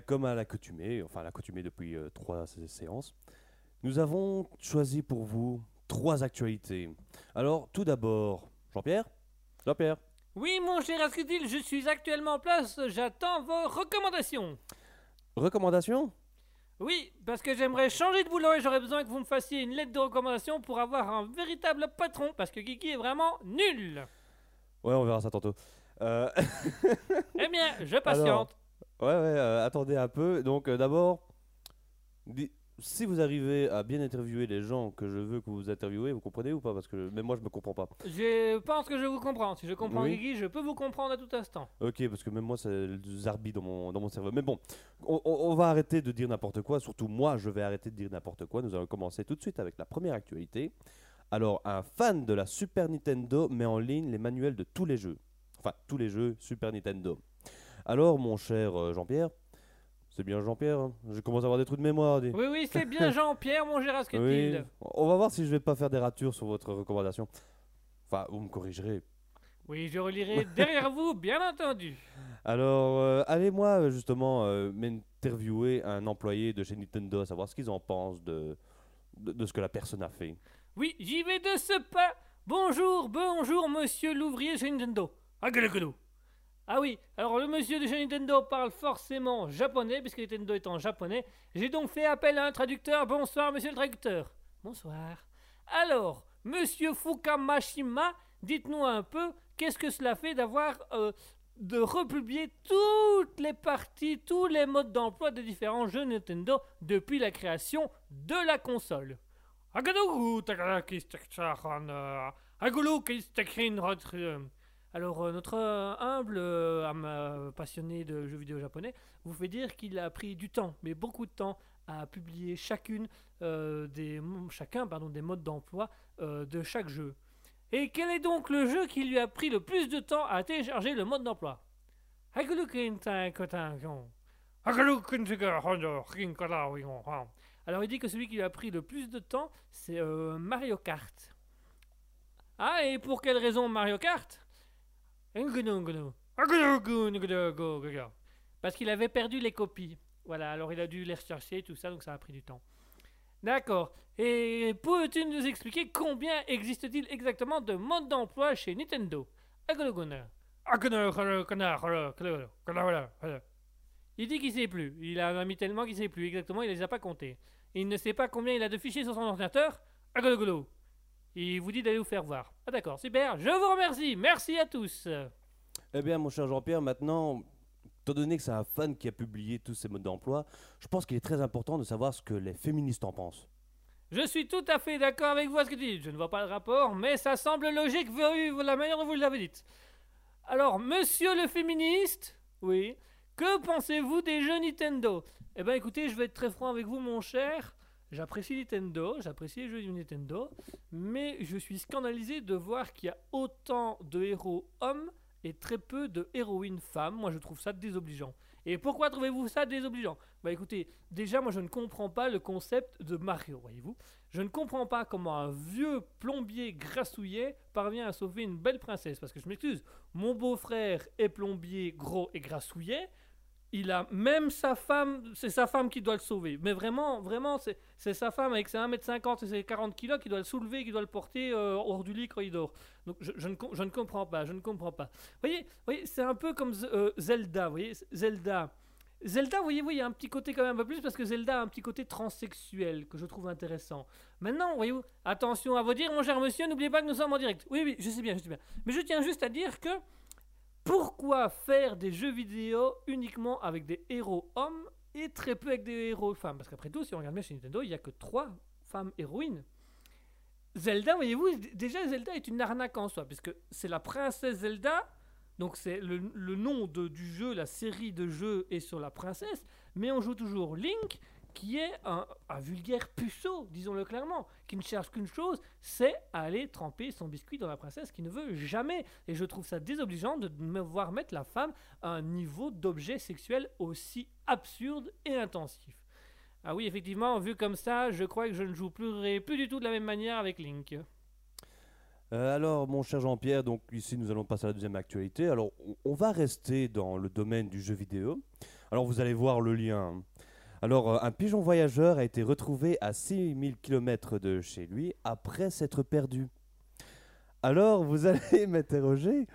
Comme à l'accoutumée, enfin à l'accoutumée depuis euh, trois sé- séances, nous avons choisi pour vous trois actualités. Alors, tout d'abord, Jean-Pierre Jean-Pierre Oui, mon cher Asketil, je suis actuellement en place. J'attends vos recommandations. Recommandation Oui, parce que j'aimerais changer de boulot et j'aurais besoin que vous me fassiez une lettre de recommandation pour avoir un véritable patron, parce que Kiki est vraiment nul. Ouais, on verra ça tantôt. Euh, Eh bien, je patiente. Ouais, ouais, euh, attendez un peu. Donc, euh, d'abord, di- si vous arrivez à bien interviewer les gens que je veux que vous interviewez, vous comprenez ou pas? Parce que même moi, je me comprends pas. Je pense que je vous comprends. Si je comprends Oui. Kiki, je peux vous comprendre à tout instant. Ok, parce que même moi, c'est le zarbi dans mon, dans mon cerveau. Mais bon, on, on- on va arrêter de dire n'importe quoi. Surtout moi, je vais arrêter de dire n'importe quoi. Nous allons commencer tout de suite avec la première actualité. Alors, un fan de la Super Nintendo met en ligne les manuels de tous les jeux. Enfin, tous les jeux Super Nintendo. Alors, mon cher euh, Jean-Pierre, c'est bien Jean-Pierre, hein je commence à avoir des trous de mémoire. dis. Oui, oui, c'est bien Jean-Pierre, mon cher Oui, on va voir si je vais pas faire des ratures sur votre recommandation. Enfin, vous me corrigerez. Oui, je relirai derrière vous, bien entendu. Alors, euh, allez-moi euh, justement euh, m'interviewer un employé de chez Nintendo, savoir ce qu'ils en pensent de, de, de ce que la personne a fait. Oui, j'y vais de ce pas. Bonjour, bonjour, monsieur l'ouvrier chez Nintendo. Gueule. Ah oui, alors le monsieur de chez Nintendo parle forcément japonais, puisque Nintendo est en japonais. J'ai donc fait appel à un traducteur. Bonsoir, monsieur le traducteur. Bonsoir. Alors, monsieur Fukamashima, dites-nous un peu, qu'est-ce que cela fait d'avoir. euh, de republier toutes les parties, tous les modes d'emploi des différents jeux Nintendo depuis la création de la console? Alors, euh, notre euh, humble euh, passionné de jeux vidéo japonais vous fait dire qu'il a pris du temps, mais beaucoup de temps, à publier chacun des modes d'emploi de chaque jeu. Et quel est donc le jeu qui lui a pris le plus de temps à télécharger le mode d'emploi? Alors il dit que celui qui lui a pris le plus de temps, c'est Mario Kart. Ah, et pour quelle raison Mario Kart? Parce qu'il avait perdu les copies. Voilà, alors il a dû les rechercher tout ça, donc ça a pris du temps. D'accord. Et peux-tu nous expliquer combien existe-t-il exactement de modes d'emploi chez Nintendo? Il dit qu'il sait plus. Il a mis tellement qu'il sait plus exactement, il les a pas comptés. Il ne sait pas combien il a de fichiers sur son ordinateur? Il vous dit d'aller vous faire voir. Ah d'accord, super. Je vous remercie. Merci à tous. Eh bien, mon cher Jean-Pierre, maintenant, étant donné que c'est un fan qui a publié tous ces modes d'emploi, je pense qu'il est très important de savoir ce que les féministes en pensent. Je suis tout à fait d'accord avec vous à ce que vous dites. Je ne vois pas le rapport, mais ça semble logique vu la manière dont vous l'avez dit. Alors, monsieur le féministe, oui, que pensez-vous des jeux Nintendo? Eh bien, écoutez, je vais être très franc avec vous, mon cher. J'apprécie Nintendo, j'apprécie les jeux du Nintendo, mais je suis scandalisé de voir qu'il y a autant de héros hommes et très peu de héroïnes femmes. Moi, je trouve ça désobligeant. Et pourquoi trouvez-vous ça désobligeant? Bah écoutez, déjà, moi, je ne comprends pas le concept de Mario, voyez-vous. Je ne comprends pas comment un vieux plombier grassouillet parvient à sauver une belle princesse. Parce que je m'excuse, mon beau-frère est plombier gros et grassouillet. Il a même sa femme, c'est sa femme qui doit le sauver. Mais vraiment, vraiment, c'est sa femme avec ses 1m50 et ses 40 kg qui doit le soulever, qui doit le porter euh, hors du lit quand il dort. Donc je, ne, je ne comprends pas, je ne comprends pas. Vous voyez, voyez c'est un peu comme euh, Zelda, vous voyez, Zelda. Zelda, voyez-vous, il y a un petit côté quand même un peu plus parce que Zelda a un petit côté transsexuel que je trouve intéressant. Maintenant, voyez-vous, attention à vous dire, mon cher monsieur, n'oubliez pas que nous sommes en direct. Oui, oui, je sais bien, je sais bien. Mais je tiens juste à dire que pourquoi faire des jeux vidéo uniquement avec des héros hommes et très peu avec des héros femmes? Parce qu'après tout, si on regarde bien chez Nintendo, il n'y a que trois femmes héroïnes. Zelda, voyez-vous, déjà Zelda est une arnaque en soi, puisque c'est la princesse Zelda, donc c'est le, le nom de- du jeu, la série de jeux est sur la princesse, mais on joue toujours Link, qui est un, vulgaire puceau, disons-le clairement, qui ne cherche qu'une chose, c'est aller tremper son biscuit dans la princesse, qui ne veut jamais. Et je trouve ça désobligeant de me voir mettre la femme à un niveau d'objet sexuel aussi absurde et intensif. Ah oui, effectivement, vu comme ça, je crois que je ne jouerai plus du tout de la même manière avec Link. Euh, alors, mon cher Jean-Pierre, donc ici nous allons passer à la deuxième actualité. Alors, on va rester dans le domaine du jeu vidéo. Alors vous allez voir le lien. Alors euh, un pigeon voyageur a été retrouvé à 6000 km de chez lui après s'être perdu. Alors vous allez m'interroger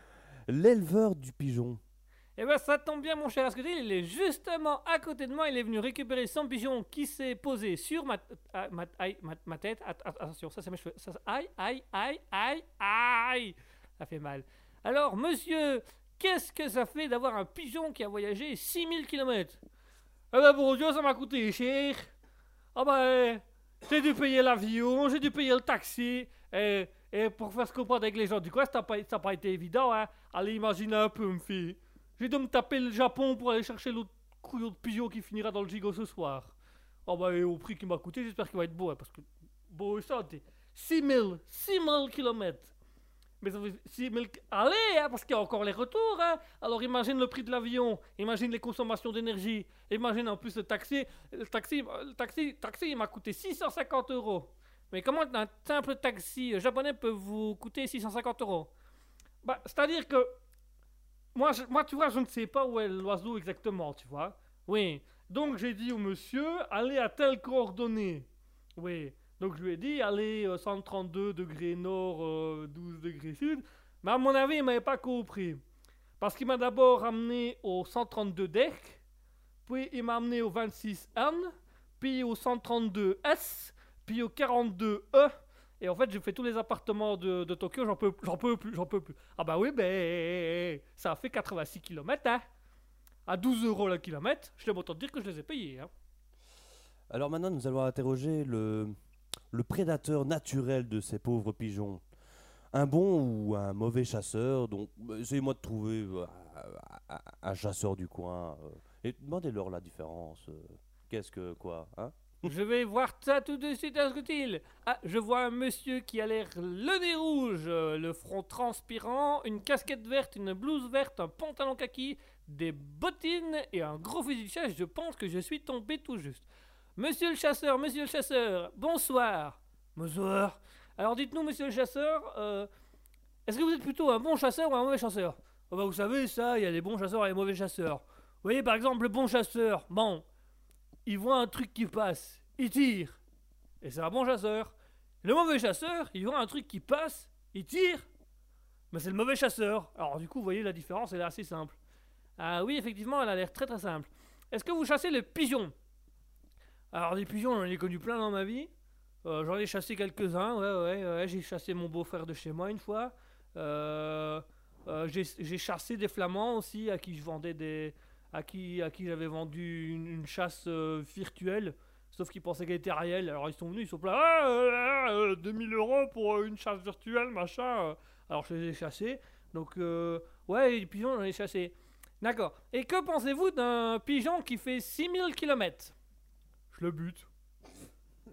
l'éleveur du pigeon. Eh ben ça tombe bien mon cher Asketil, il est justement à côté de moi, il est venu récupérer son pigeon qui s'est posé sur ma, ah, tête. Att- att- attention, ça c'est mes cheveux. Aïe, aïe, aïe, aïe, aïe. Ça fait mal. Alors monsieur, qu'est-ce que ça fait d'avoir un pigeon qui a voyagé 6000 km Eh ben bon Dieu, ça m'a coûté cher. Ah ben, j'ai dû payer l'avion, j'ai dû payer le taxi. Et, et pour faire se comprendre avec les gens du coin, ça n'a pas, été évident. Hein. Allez, imagine un peu, me fille. J'ai dû me taper le Japon pour aller chercher l'autre couillon de pigeon qui finira dans le gigot ce soir. Bah, et au prix qu'il m'a coûté, j'espère qu'il va être beau, hein, parce que beau et santé. 6000, 6000 km. Mais fait 6000. Allez, hein, parce qu'il y a encore les retours. Hein. Alors imagine le prix de l'avion, imagine les consommations d'énergie, imagine en plus le taxi. Le taxi, le taxi, taxi il m'a coûté 650 euros. Mais comment un simple taxi japonais peut vous coûter 650 euros? Bah, c'est-à-dire que moi, moi, tu vois, je ne sais pas où est l'oiseau exactement, tu vois. Oui. Donc j'ai dit au monsieur, allez à telle coordonnée. Oui. Donc je lui ai dit, allez euh, 132 degrés nord, euh, 12 degrés sud. Mais à mon avis, il m'avait pas compris. Parce qu'il m'a d'abord amené au 132 deck, puis il m'a amené au 26N, puis au 132S, puis au 42E. Et en fait, j'ai fait tous les appartements de, Tokyo, j'en peux, j'en peux plus, j'en peux plus. Ah bah oui, ben ça a fait 86 km, hein. À 12 euros le kilomètre, je autant te dire que je les ai payés, hein. Alors maintenant nous allons interroger le, le prédateur naturel de ces pauvres pigeons. Un bon ou un mauvais chasseur, donc euh, essayez-moi de trouver euh, un- chasseur du coin. euh, et demandez-leur la différence. euh, Qu'est-ce que quoi hein Je vais voir ça tout de suite, Asketil. Ah, je vois un monsieur qui a l'air le nez rouge, le front transpirant, une casquette verte, une blouse verte, un pantalon kaki, des bottines et un gros fusil de chasse. Je pense que je suis tombé tout juste. Monsieur le chasseur, monsieur le chasseur, bonsoir. Bonsoir. Alors dites-nous, monsieur le chasseur, euh, est-ce que vous êtes plutôt un bon chasseur ou un mauvais chasseur? Oh bah, Vous savez, ça, il y a les bons chasseurs et les mauvais chasseurs. Vous voyez, par exemple, le bon chasseur, bon, il voit un truc qui passe, il tire, et c'est un bon chasseur. Le mauvais chasseur, il voit un truc qui passe, il tire, mais c'est le mauvais chasseur. Alors du coup, vous voyez, la différence, elle est assez simple. Ah oui, effectivement, elle a l'air très très simple. Est-ce que vous chassez les pigeons Alors des pigeons, j'en ai connu plein dans ma vie. Euh, j'en ai chassé quelques-uns, ouais, ouais, ouais. J'ai chassé mon beau-frère de chez moi une fois. Euh, euh, j'ai chassé des flamands aussi, à qui je vendais des, à qui, à qui j'avais vendu une, chasse virtuelle, sauf qu'ils pensaient qu'elle était réelle. Alors ils sont venus, ils sont là, ah, euh, euh, 2000 euros pour une chasse virtuelle, machin. Alors je les ai chassés. Donc, ouais, les pigeons, j'en ai chassé. D'accord. Et que pensez-vous d'un pigeon qui fait 6000 km Je le bute.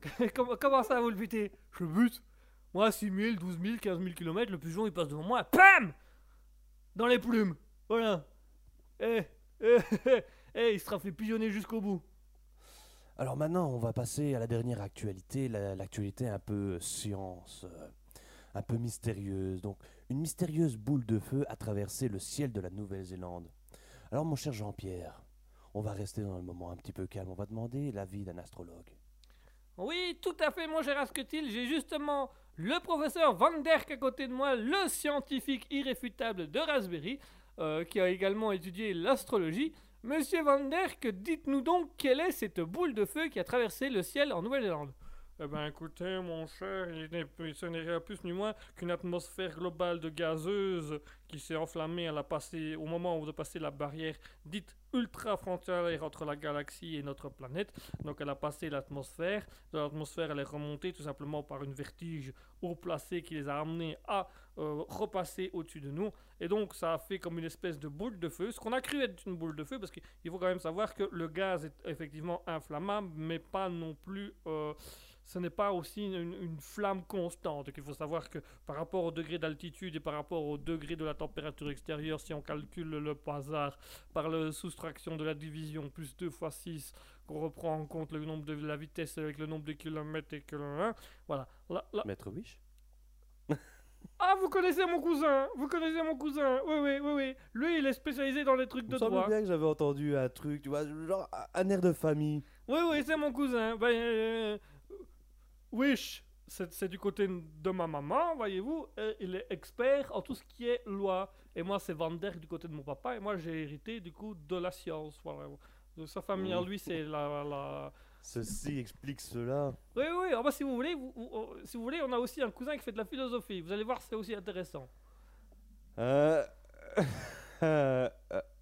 comment, comment ça, vous le butez? Je le bute. Moi, 6000, 12 000, 15 000 km, le pigeon il passe devant moi, PAM Dans les plumes. Voilà. Eh, eh, eh, eh, il sera fait pigeonner jusqu'au bout. Alors maintenant, on va passer à la dernière actualité, la- l'actualité un peu science, euh, un peu mystérieuse. Donc, une mystérieuse boule de feu a traversé le ciel de la Nouvelle-Zélande. Alors, mon cher Jean-Pierre, on va rester dans le moment un petit peu calme. On va demander l'avis d'un astrologue. Oui, tout à fait, mon cher Asketil. J'ai justement le professeur Van Derk à côté de moi, le scientifique irréfutable de Raspberry, euh, qui a également étudié l'astrologie. Monsieur Van Derk, dites-nous donc quelle est cette boule de feu qui a traversé le ciel en Nouvelle-Zélande eh ben écoutez, mon cher, ce n'est rien plus ni moins qu'une atmosphère globale de gazeuse qui s'est enflammée à la passer, au moment où de passer la barrière dite ultra-frontalière entre la galaxie et notre planète. Donc elle a passé l'atmosphère. De l'atmosphère, elle est remontée tout simplement par une vertige haut placée qui les a amenés à euh, repasser au-dessus de nous. Et donc ça a fait comme une espèce de boule de feu. Ce qu'on a cru être une boule de feu, parce qu'il faut quand même savoir que le gaz est effectivement inflammable, mais pas non plus... euh, ce n'est pas aussi une, une flamme constante. Il faut savoir que par rapport au degré d'altitude et par rapport au degré de la température extérieure, si on calcule le hasard par la soustraction de la division plus 2 fois 6, qu'on reprend en compte le nombre de la vitesse avec le nombre de kilomètres et que le voilà. La- la- Maître Wish Ah, vous connaissez mon cousin Vous connaissez mon cousin Oui, oui, oui, oui. Lui, il est spécialisé dans les trucs de droit. bien que j'avais entendu un truc, tu vois, genre un air de famille. Oui, oui, c'est mon cousin. Ben, euh, Wish, c'est du côté de ma maman, voyez-vous. il est expert en tout ce qui est loi. Et moi, c'est Van Der du côté de mon papa. Et moi, j'ai hérité du coup de la science. Voilà. De sa famille, Mhm. en lui, c'est la, la... Ceci explique cela. Oui, oui, ah bah, si vous voulez, vous- vous- oh, si vous voulez, on a aussi un cousin qui fait de la philosophie. Vous allez voir, c'est aussi intéressant. Euh... euh,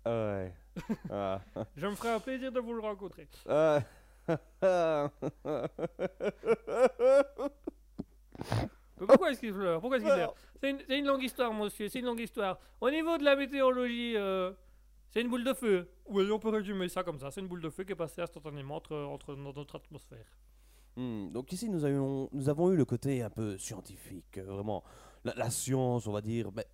euh, ouais. Ah. Je me ferai un plaisir de vous le rencontrer. Euh. Pourquoi est-ce qu'il pleure? Pourquoi est-ce qu'il pleure? C'est une, longue histoire, monsieur, c'est une longue histoire. Au niveau de la météorologie, euh, c'est une boule de feu. Oui, on peut résumer ça comme ça. C'est une boule de feu qui est passée instantanément entre, dans notre atmosphère. Hmm, Donc ici, nous avons eu le côté un peu scientifique, euh, vraiment. La, la science, on va dire. Mais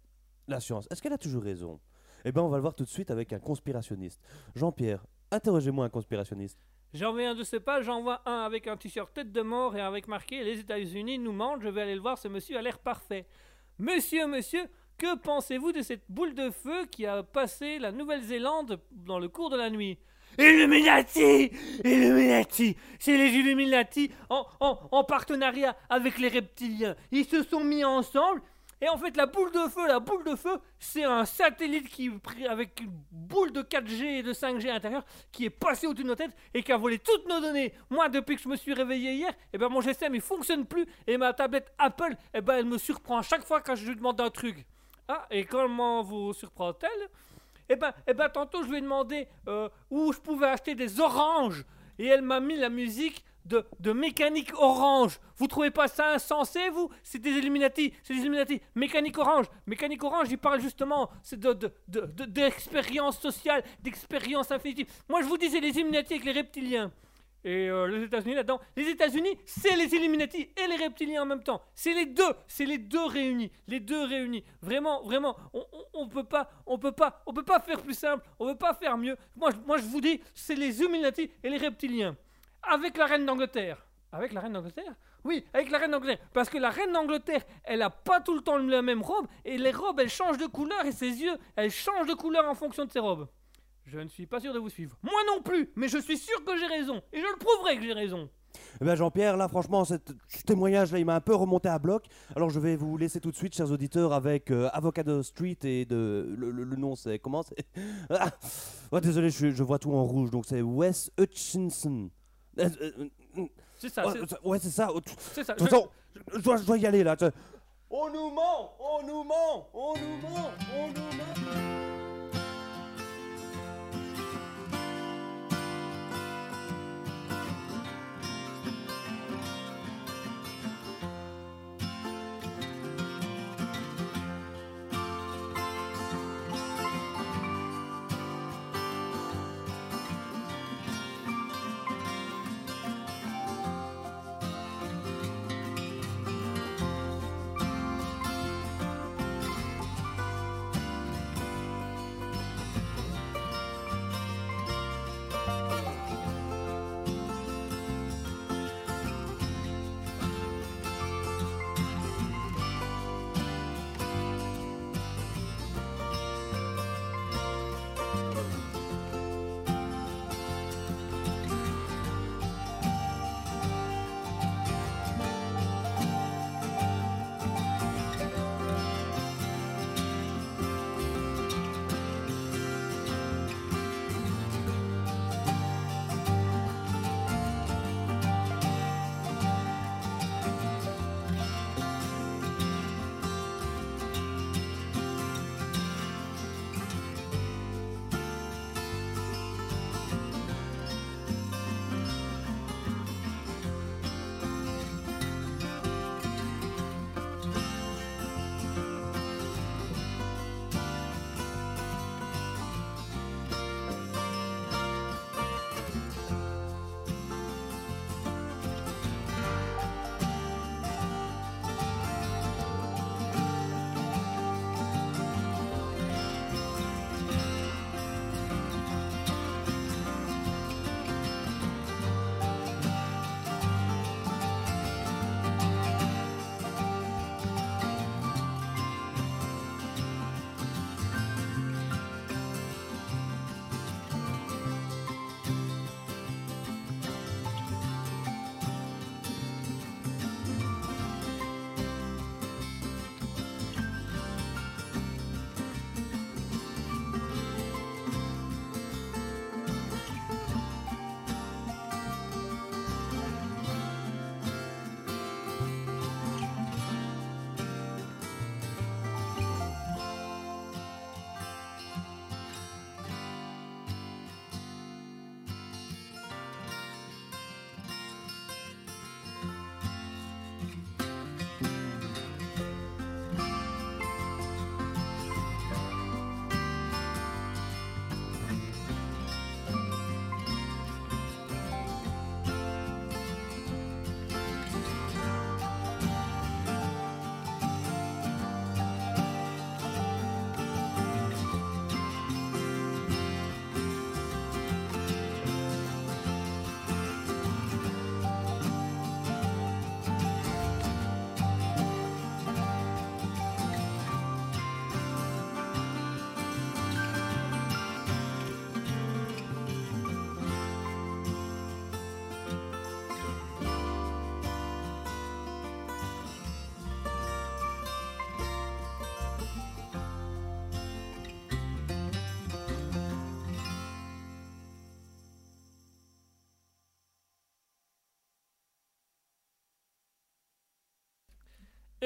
la science, est-ce qu'elle a toujours raison? Eh bien, on va le voir tout de suite avec un conspirationniste. Jean-Pierre, interrogez-moi un conspirationniste. J'en un de ces pas, j'en vois un avec un t-shirt tête de mort et avec marqué Les États-Unis nous mentent, je vais aller le voir, ce monsieur a l'air parfait. Monsieur, monsieur, que pensez-vous de cette boule de feu qui a passé la Nouvelle-Zélande dans le cours de la nuit? Illuminati Illuminati C'est les Illuminati en- en partenariat avec les reptiliens. Ils se sont mis ensemble. Et en fait, la boule de feu, la boule de feu, c'est un satellite qui, avec une boule de 4G et de 5G à l'intérieur, qui est passé au-dessus de nos têtes et qui a volé toutes nos données. Moi, depuis que je me suis réveillé hier, eh ben, mon GSM il fonctionne plus et ma tablette Apple, eh ben, elle me surprend à chaque fois quand je lui demande un truc. Ah, et comment vous surprend-elle? Eh ben, eh ben, tantôt, je lui ai demandé euh, où je pouvais acheter des oranges. Et elle m'a mis la musique de, Mécanique Orange. Vous trouvez pas ça insensé, vous? C'est des Illuminati, c'est des Illuminati. Mécanique Orange, Mécanique Orange, il parle justement c'est de, de, de, de- d'expérience sociale, d'expérience infinitive. Moi, je vous dis, c'est les Illuminati avec les reptiliens. Et euh, les États-Unis là-dedans. Les États-Unis, c'est les Illuminati et les reptiliens en même temps. C'est les deux, c'est les deux réunis, les deux réunis. Vraiment, vraiment, on, on, on peut pas, on peut pas, on peut pas faire plus simple, on peut pas faire mieux. Moi, moi, je vous dis, c'est les Illuminati et les reptiliens, avec la reine d'Angleterre. Avec la reine d'Angleterre? Oui, avec la reine d'Angleterre. Parce que la reine d'Angleterre, elle a pas tout le temps la même robe, et les robes, elles changent de couleur, et ses yeux, elles changent de couleur en fonction de ses robes. Je ne suis pas sûr de vous suivre. Moi non plus, mais je suis sûr que j'ai raison. Et je le prouverai que j'ai raison. Eh bien, Jean-Pierre, là, franchement, ce témoignage-là, il m'a un peu remonté à bloc. Alors, je vais vous laisser tout de suite, chers auditeurs, avec euh, Avocado Street et de. Le, nom, c'est. Comment ah Ouais, Désolé, je vois tout en rouge, donc c'est Wes Hutchinson. Euh, euh, euh, C'est ça, ouais, c'est- c'est- ouais, c'est ça. De c'est ça. toute Je- façon, je, je dois, y aller là. On nous ment On nous ment On nous ment On nous ment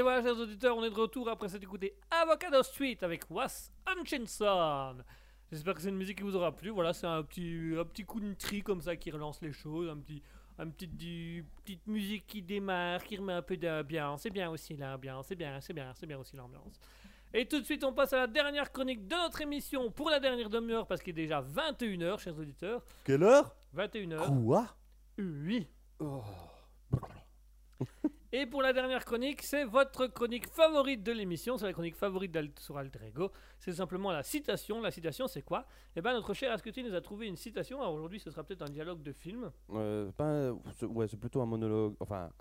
voilà, chers auditeurs, on est de retour après s'être écouté Avocado Street avec Was Hutchinson. J'espère que c'est une musique qui vous aura plu. Voilà, c'est un petit, un petit coup de tri comme ça qui relance les choses. Un petit, un petit, du- petite musique qui démarre, qui remet un peu d'ambiance. C'est bien aussi l'ambiance. C'est bien, c'est bien, c'est bien aussi l'ambiance. Et tout de suite, on passe à la dernière chronique de notre émission pour la dernière demi-heure parce qu'il est déjà 21h, chers auditeurs. Quelle heure? 21h. Quoi? Oui. Oh. Et pour la dernière chronique, c'est votre chronique favorite de l'émission, c'est la chronique favorite d'Al- sur Alter Ego. C'est simplement la citation. La citation, c'est quoi? Eh bien, notre cher Ascuti nous a trouvé une citation. Alors aujourd'hui, ce sera peut-être un dialogue de film. Euh, c'est- ouais, c'est plutôt un monologue. Enfin,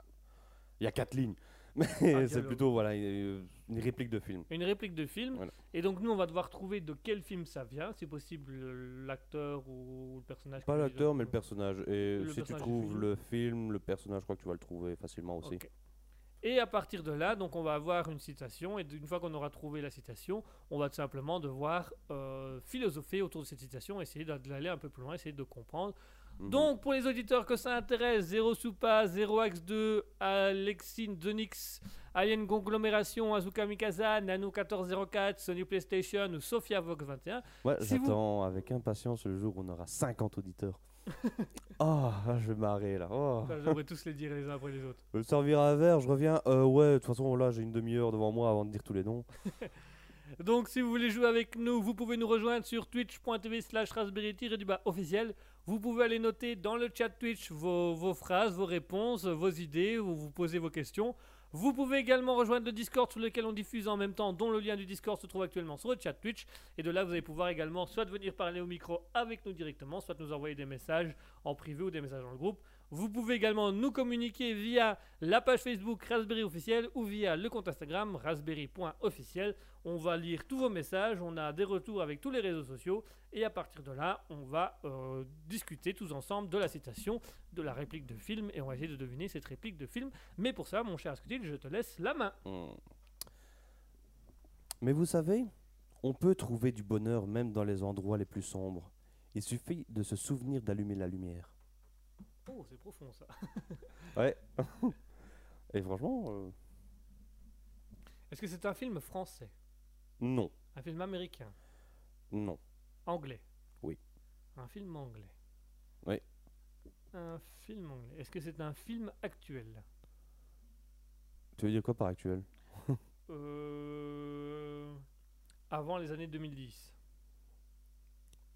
il y a quatre lignes. Mais dialogue. c'est plutôt voilà, une réplique de film. Une réplique de film. Voilà. Et donc, nous, on va devoir trouver de quel film ça vient. Si possible, le- l'acteur ou le personnage. Pas l'acteur, mais le personnage. Et Le si tu personnage trouves le film, le personnage, je crois que tu vas le trouver facilement aussi. Et à partir de là, donc on va avoir une citation, et une fois qu'on aura trouvé la citation, on va tout simplement devoir euh, philosopher autour de cette citation, essayer d'a- d'aller un peu plus loin, essayer de comprendre. Mhm. Donc pour les auditeurs que ça intéresse, 0 Soupa, 0 Axe 2, Alexine Denix, Alien Conglomération, Azuka Mikasa, Nano 1404, Sony PlayStation ou Sophia Vox 21, Ouais, si vous- j'attends avec impatience le jour où on aura 50 auditeurs. Ah, je vais marrer là. Oh. Enfin, j'aimerais tous les dire les uns après les autres. Me servir un verre, je reviens. Euh, ouais, de toute façon, là, j'ai une demi-heure devant moi avant de dire tous les noms. Donc si vous voulez jouer avec nous, vous pouvez nous rejoindre sur twitch.tv slash raspberry du bas officiel. Vous pouvez aller noter dans le chat Twitch vos, phrases, vos réponses, vos idées, ou vous posez vos questions. Vous pouvez également rejoindre le Discord sur lequel on diffuse en même temps, dont le lien du Discord se trouve actuellement sur le chat Twitch. Et de là, vous allez pouvoir également soit venir parler au micro avec nous directement, soit nous envoyer des messages en privé ou des messages dans le groupe. Vous pouvez également nous communiquer via la page Facebook Raspberry officiel ou via le compte Instagram raspberry.officiel. On va lire tous vos messages, on a des retours avec tous les réseaux sociaux et à partir de là, on va euh, discuter tous ensemble de la citation, de la réplique de film et on va essayer de deviner cette réplique de film. Mais pour ça, mon cher Ascutil, je te laisse la main. Hmm. Mais vous savez, on peut trouver du bonheur même dans les endroits les plus sombres. Il suffit de se souvenir d'allumer la lumière. Oh, c'est profond ça. Ouais. Et franchement, euh, Est-ce que c'est un film français? Non. Un film américain? Non. Anglais? Oui. Un film anglais? Oui. Un film anglais. Est-ce que c'est un film actuel? Tu veux dire quoi par actuel? Euh, Avant les années 2010.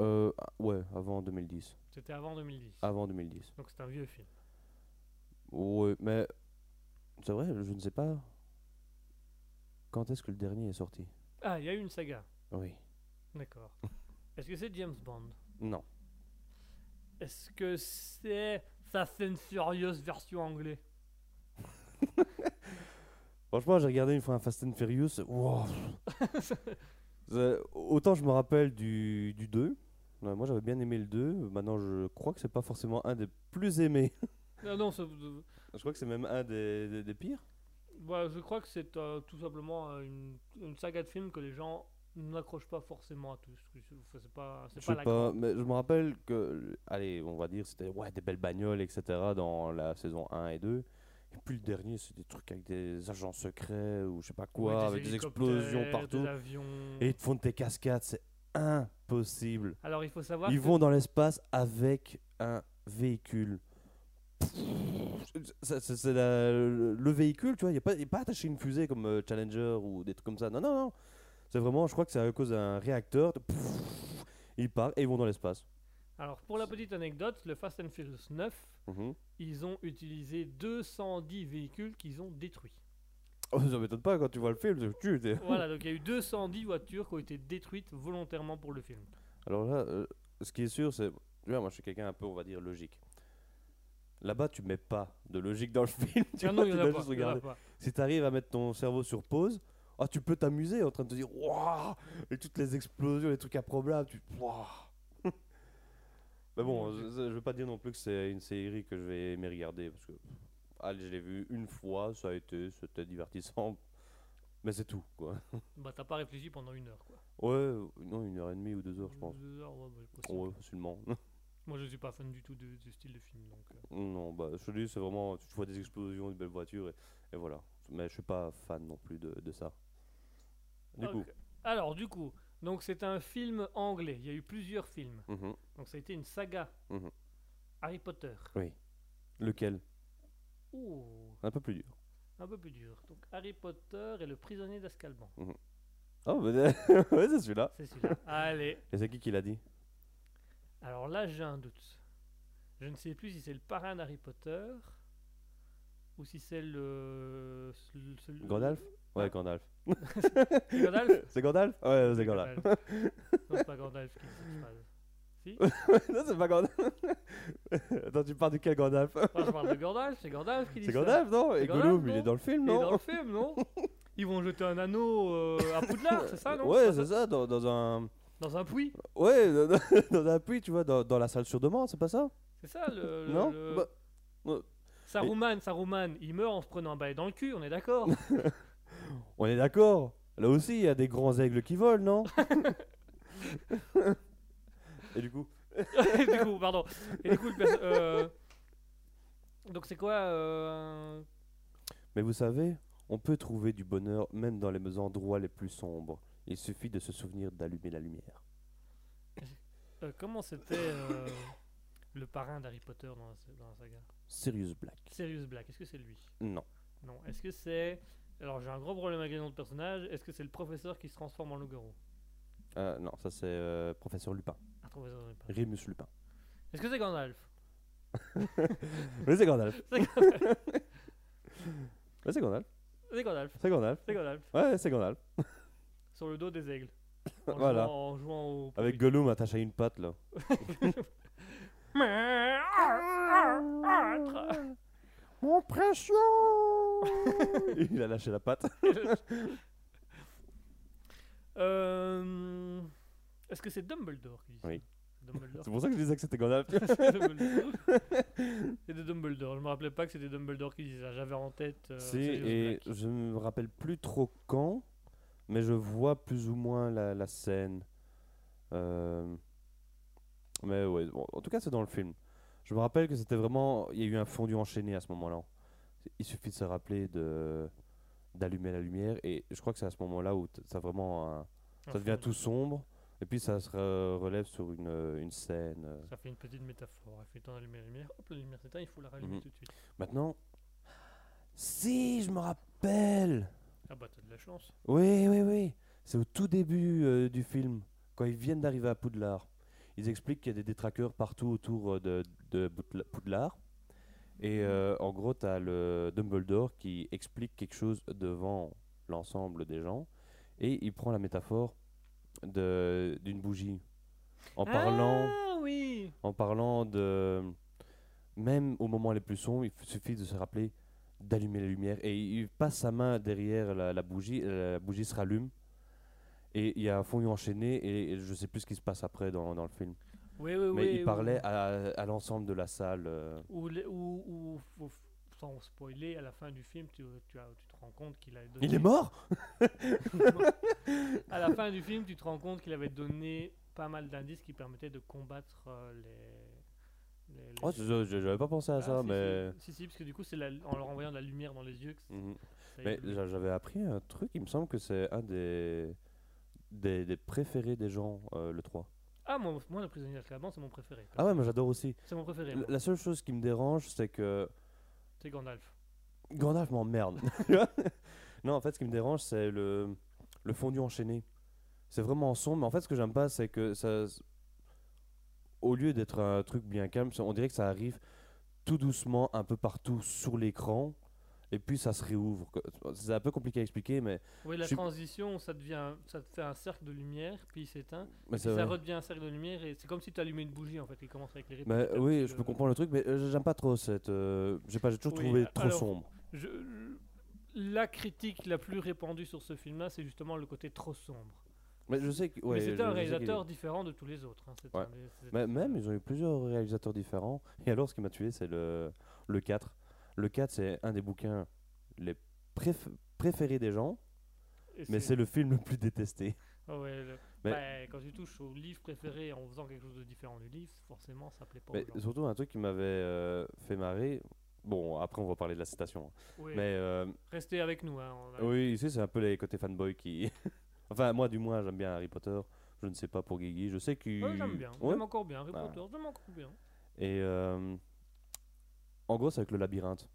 euh, ah, Ouais, avant 2010. C'était avant 2010. Avant 2010. Donc c'est un vieux film. Ouais, mais c'est vrai, je ne sais pas. Quand est-ce que le dernier est sorti Ah, il y a eu une saga. Oui. D'accord. Est-ce que c'est James Bond? Non. Est-ce que c'est Fast and Furious version anglais? Franchement, j'ai regardé une fois un Fast and Furious. wow. Autant je me rappelle du, du 2. Ouais, moi j'avais bien aimé le 2. Maintenant je crois que c'est pas forcément un des plus aimés. Non, je crois que c'est même un des, des- des pires. bah, je crois que c'est euh, tout simplement euh, une, une saga de films que les gens n'accrochent pas forcément à tous. C'est c'est pas, c'est Je pas la pas, grande. mais je me rappelle que, allez, on va dire, c'était ouais, des belles bagnoles, etc. dans la saison 1 et 2. Et puis le dernier, c'est des trucs avec des agents secrets ou je sais pas quoi, avec des hélicoptères, explosions partout. Des avions. Et ils te font des cascades, c'est impossible. Alors il faut savoir Ils que- vont dans l'espace avec un véhicule. C'est- le le véhicule, tu vois, il n'est pas, pas attaché à une fusée comme euh, Challenger ou des trucs comme ça. Non, non, non. C'est vraiment, je crois que c'est à cause d'un réacteur. Ils partent et ils vont dans l'espace. Alors pour la petite anecdote, le Fast and Furious 9, Mhm. ils ont utilisé 210 véhicules qu'ils ont détruits. Oh, ça m'étonne pas quand tu vois le film. tu- Voilà, donc il y a eu 210 voitures qui ont été détruites volontairement pour le film. Alors là, euh, ce qui est sûr, c'est. Moi je suis quelqu'un un peu, on va dire, logique. Là-bas, tu mets pas de logique dans le film. Tu Ah vois, non, il tu y en dois a pas. juste il y en a regarder. pas. Si tu arrives à mettre ton cerveau sur pause, ah, tu peux t'amuser en train de te dire Waouh Et toutes les explosions, les trucs improbables, tu. Waouh Mais bon, je, je veux pas dire non plus que c'est une série que je vais aimer regarder parce que. Allez, je l'ai vu une fois, ça a été, c'était divertissant. Mais c'est tout, quoi. Bah t'as pas réfléchi pendant une heure quoi. Ouais, non, une heure et demie ou deux heures, je pense. Deux heures, ouais, bah. Ouais, facilement. Moi je suis pas fan du tout de ce style de film donc. euh. Non, bah, je te dis, c'est vraiment. Tu vois des explosions, des belles voitures, et, et voilà. mais je suis pas fan non plus de, de ça. Du coup. Alors, du coup, donc c'est un film anglais. Il y a eu plusieurs films. mhm. Donc ça a été une saga. Mhm. Harry Potter. lequel? Ouh, Un peu plus dur. un peu plus dur. Donc Harry Potter et le prisonnier d'Azkaban. Oh, mais ouais, c'est celui-là. C'est celui-là. Allez. Et c'est qui qui l'a dit? Alors là, j'ai un doute. Je ne sais plus si c'est le parrain d'Harry Potter ou si c'est le. le- c'est le- Gandalf? Ouais, Ah. Gandalf. C'est Gandalf? C'est Gandalf? Ouais, c'est Gandalf. Non, c'est pas Gandalf qui dit cette phrase. Si non, c'est pas Gandalf. Attends, tu parles de quel Gandalf? Moi, je parle de Gandalf, c'est Gandalf qui dit C'est ça. Gandalf, non? Et C'est Gollum, il non? est dans le film, Il est non? dans le film, non? Ils vont jeter un anneau euh, à Poudlard, c'est ça, non? Ouais, c'est ça, dans, dans un. Dans un puits. Ouais, dans, dans un puits, tu vois, dans, dans la salle sur demande, c'est pas ça? C'est ça le. le- Non? le- Bah, Saruman, Saruman, il meurt en se prenant un balai dans le cul, on est d'accord? On est d'accord. Là aussi, il y a des grands aigles qui volent, non? Et du coup Du coup, pardon. Et du coup, le perso- euh, Donc c'est quoi euh, Mais vous savez, on peut trouver du bonheur même dans les endroits les plus sombres. Il suffit de se souvenir d'allumer la lumière. euh, Comment c'était euh, le parrain d'Harry Potter dans la, dans la saga? Sirius Black. Sirius Black, est-ce que c'est lui? Non. Non. Est-ce que c'est. Alors j'ai un gros problème avec les noms de personnages. Est-ce que c'est le professeur qui se transforme en loup-garou? Euh, non, ça c'est euh, Professeur Lupin. De Lupin. Rémus Lupin. Est-ce que c'est Gandalf? Mais c'est Gandalf. C'est Gandalf. C'est Gandalf. C'est Gandalf. C'est Gandalf. C'est Gandalf. Ouais, c'est Gandalf. Sur le dos des aigles. En Voilà. Jouant, en jouant au. Avec Gollum attaché à une patte là. Mon précieux Il a lâché la patte. Euh, Est-ce que c'est Dumbledore qui dit ça Oui. C'est pour ça que je disais que c'était Gandalf. C'est Dumbledore. C'est. Je me rappelais pas que c'était Dumbledore qui disait ça. J'avais en tête. euh, Sirius et je me rappelle plus trop quand, mais je vois plus ou moins la, la scène. Euh, Mais ouais, bon, en tout cas, c'est dans le film. Je me rappelle que c'était vraiment. Il y a eu un fondu enchaîné à ce moment-là. Il suffit de se rappeler de d'allumer la lumière, et je crois que c'est à ce moment-là où ça vraiment. un- ça devient tout sombre, et puis ça se re- relève sur une, euh, une scène. euh. Ça fait une petite métaphore. Il fait temps d'allumer la lumière. Hop, la lumière s'éteint. Il faut la rallumer Mhm. tout de suite. Maintenant. Si, je me rappelle! Ah bah t'as de la chance. Oui, oui, oui. C'est au tout début euh, du film, quand ils viennent d'arriver à Poudlard. Ils expliquent qu'il y a des détraqueurs partout autour de, de Poudlard. Et euh, en gros, tu as le Dumbledore qui explique quelque chose devant l'ensemble des gens. Et il prend la métaphore d'une bougie. En parlant, Ah oui en parlant de. Même au moment les plus sombres, il suffit de se rappeler d'allumer la lumière. Et il passe sa main derrière la, la bougie, la bougie se rallume. Et il y a un fondu enchaîné, et, et je sais plus ce qui se passe après dans, dans le film. Oui, oui, oui. Mais il ou- parlait à, à l'ensemble de la salle. euh. Ou, sans spoiler, à la fin du film, tu, tu, as- rends compte qu'il a donné. Il est mort À la fin du film, tu te rends compte qu'il avait donné pas mal d'indices qui permettaient de combattre euh, les. les- les- oh, J'avais pas pensé à Ah, ça, si, mais. Si, si, si, parce que du coup, c'est en leur envoyant de la lumière dans les yeux que ça Mais j'avais appris un truc, il me semble que c'est un des, des, des préférés des gens, euh, le 3. Ah, moi, moi, le prisonnier d'Azkaban, c'est mon préféré. Ah ouais, moi j'adore aussi. C'est mon préféré. Moi. La seule chose qui me dérange, c'est que C'est Gandalf. Gandalf m'emmerde. Non, en fait, ce qui me dérange, c'est le, le fondu enchaîné. C'est vraiment sombre, mais en fait, ce que j'aime pas, c'est que ça. Au lieu d'être un truc bien calme, on dirait que ça arrive tout doucement, un peu partout sur l'écran, et puis ça se réouvre. C'est un peu compliqué à expliquer, mais, Oui, la transition, ça devient, ça te fait un cercle de lumière, puis il s'éteint. mais Puis ça redevient un cercle de lumière, et c'est comme si tu allumais une bougie en fait, qui commence à éclairer. Mais oui, je peux comprendre le truc, mais euh, j'aime pas trop cette. euh, j'ai pas, j'ai toujours trouvé trop sombre. Je- La critique la plus répandue sur ce film-là, c'est justement le côté trop sombre. Mais je sais que. ouais, c'était un réalisateur différent de tous les autres. hein, Ouais. un Mais même, ils ont eu plusieurs réalisateurs différents. Et alors, ce qui m'a tué, c'est le, le 4. Le 4, c'est un des bouquins les préf- préférés des gens, et mais c'est le film le plus détesté. Ah ouais, le- Mais- bah, quand tu touches au livre préféré en faisant quelque chose de différent du livre, forcément ça plaît pas Mais aux gens. surtout, un truc qui m'avait euh, fait marrer, Bon, après, on va parler de la citation. hein. Oui. Mais euh, Restez avec nous. hein, on oui, c'est un peu les côtés fanboy qui. enfin, moi, du moins, j'aime bien Harry Potter. Je ne sais pas pour Guigui. Je sais qu'il. Ouais, j'aime bien. Ouais. J'aime encore bien. Harry Ah. Potter, j'aime encore bien. Et euh, en gros, c'est avec le labyrinthe.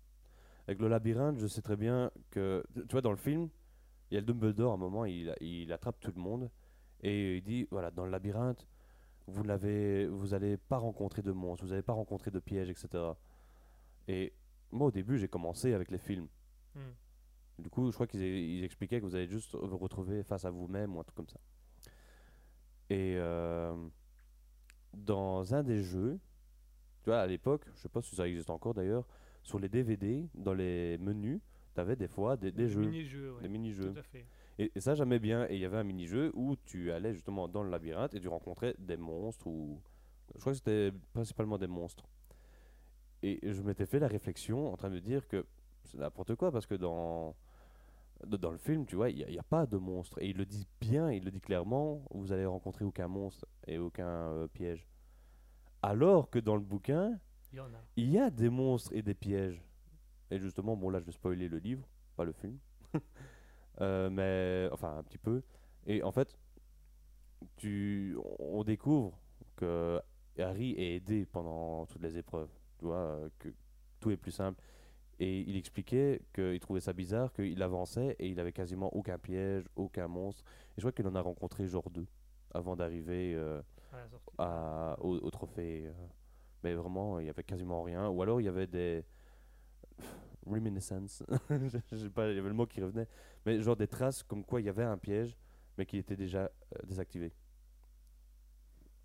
Avec le labyrinthe, je sais très bien que, tu vois, dans le film, il y a le Dumbledore, à un moment, il, il attrape tout le monde et il dit, voilà, dans le labyrinthe, vous n'avez, vous n'allez pas rencontrer de monstres, vous n'allez pas rencontrer de pièges, etc. Et moi, au début, j'ai commencé avec les films. Hmm. Du coup, je crois qu'ils ils expliquaient que vous allez juste vous retrouver face à vous-même ou un truc comme ça. Et euh, dans un des jeux, tu vois, à l'époque, je sais pas si ça existe encore d'ailleurs, sur les DVD, dans les menus, tu avais des fois des, des jeux, Mini-jeux, ouais. des mini-jeux. Tout à fait. Et, et ça, j'aimais bien. Et il y avait un mini-jeu où tu allais justement dans le labyrinthe et tu rencontrais des monstres ou. Je crois que c'était principalement des monstres. Et je m'étais fait la réflexion en train de me dire que c'est n'importe quoi parce que dans. Dans le film, tu vois, il n'y a, pas de monstres. Et il le dit bien, il le dit clairement, vous allez rencontrer aucun monstre et aucun euh, piège. Alors que dans le bouquin, Il y en a. il y a des monstres et des pièges. Et justement, bon là je vais spoiler le livre, pas le film. Euh, mais enfin un petit peu. Et en fait, tu, on découvre que Harry est aidé pendant toutes les épreuves. Tu vois, euh, que tout est plus simple. Et il expliquait qu'il trouvait ça bizarre, qu'il avançait et il avait quasiment aucun piège, aucun monstre. Et je crois qu'il en a rencontré genre deux avant d'arriver euh, à à- au, au trophée. euh. Mais vraiment, il y avait quasiment rien. Ou alors il y avait des reminiscences. Je je sais pas, il y avait le mot qui revenait. Mais genre des traces comme quoi il y avait un piège, mais qui était déjà euh, désactivé.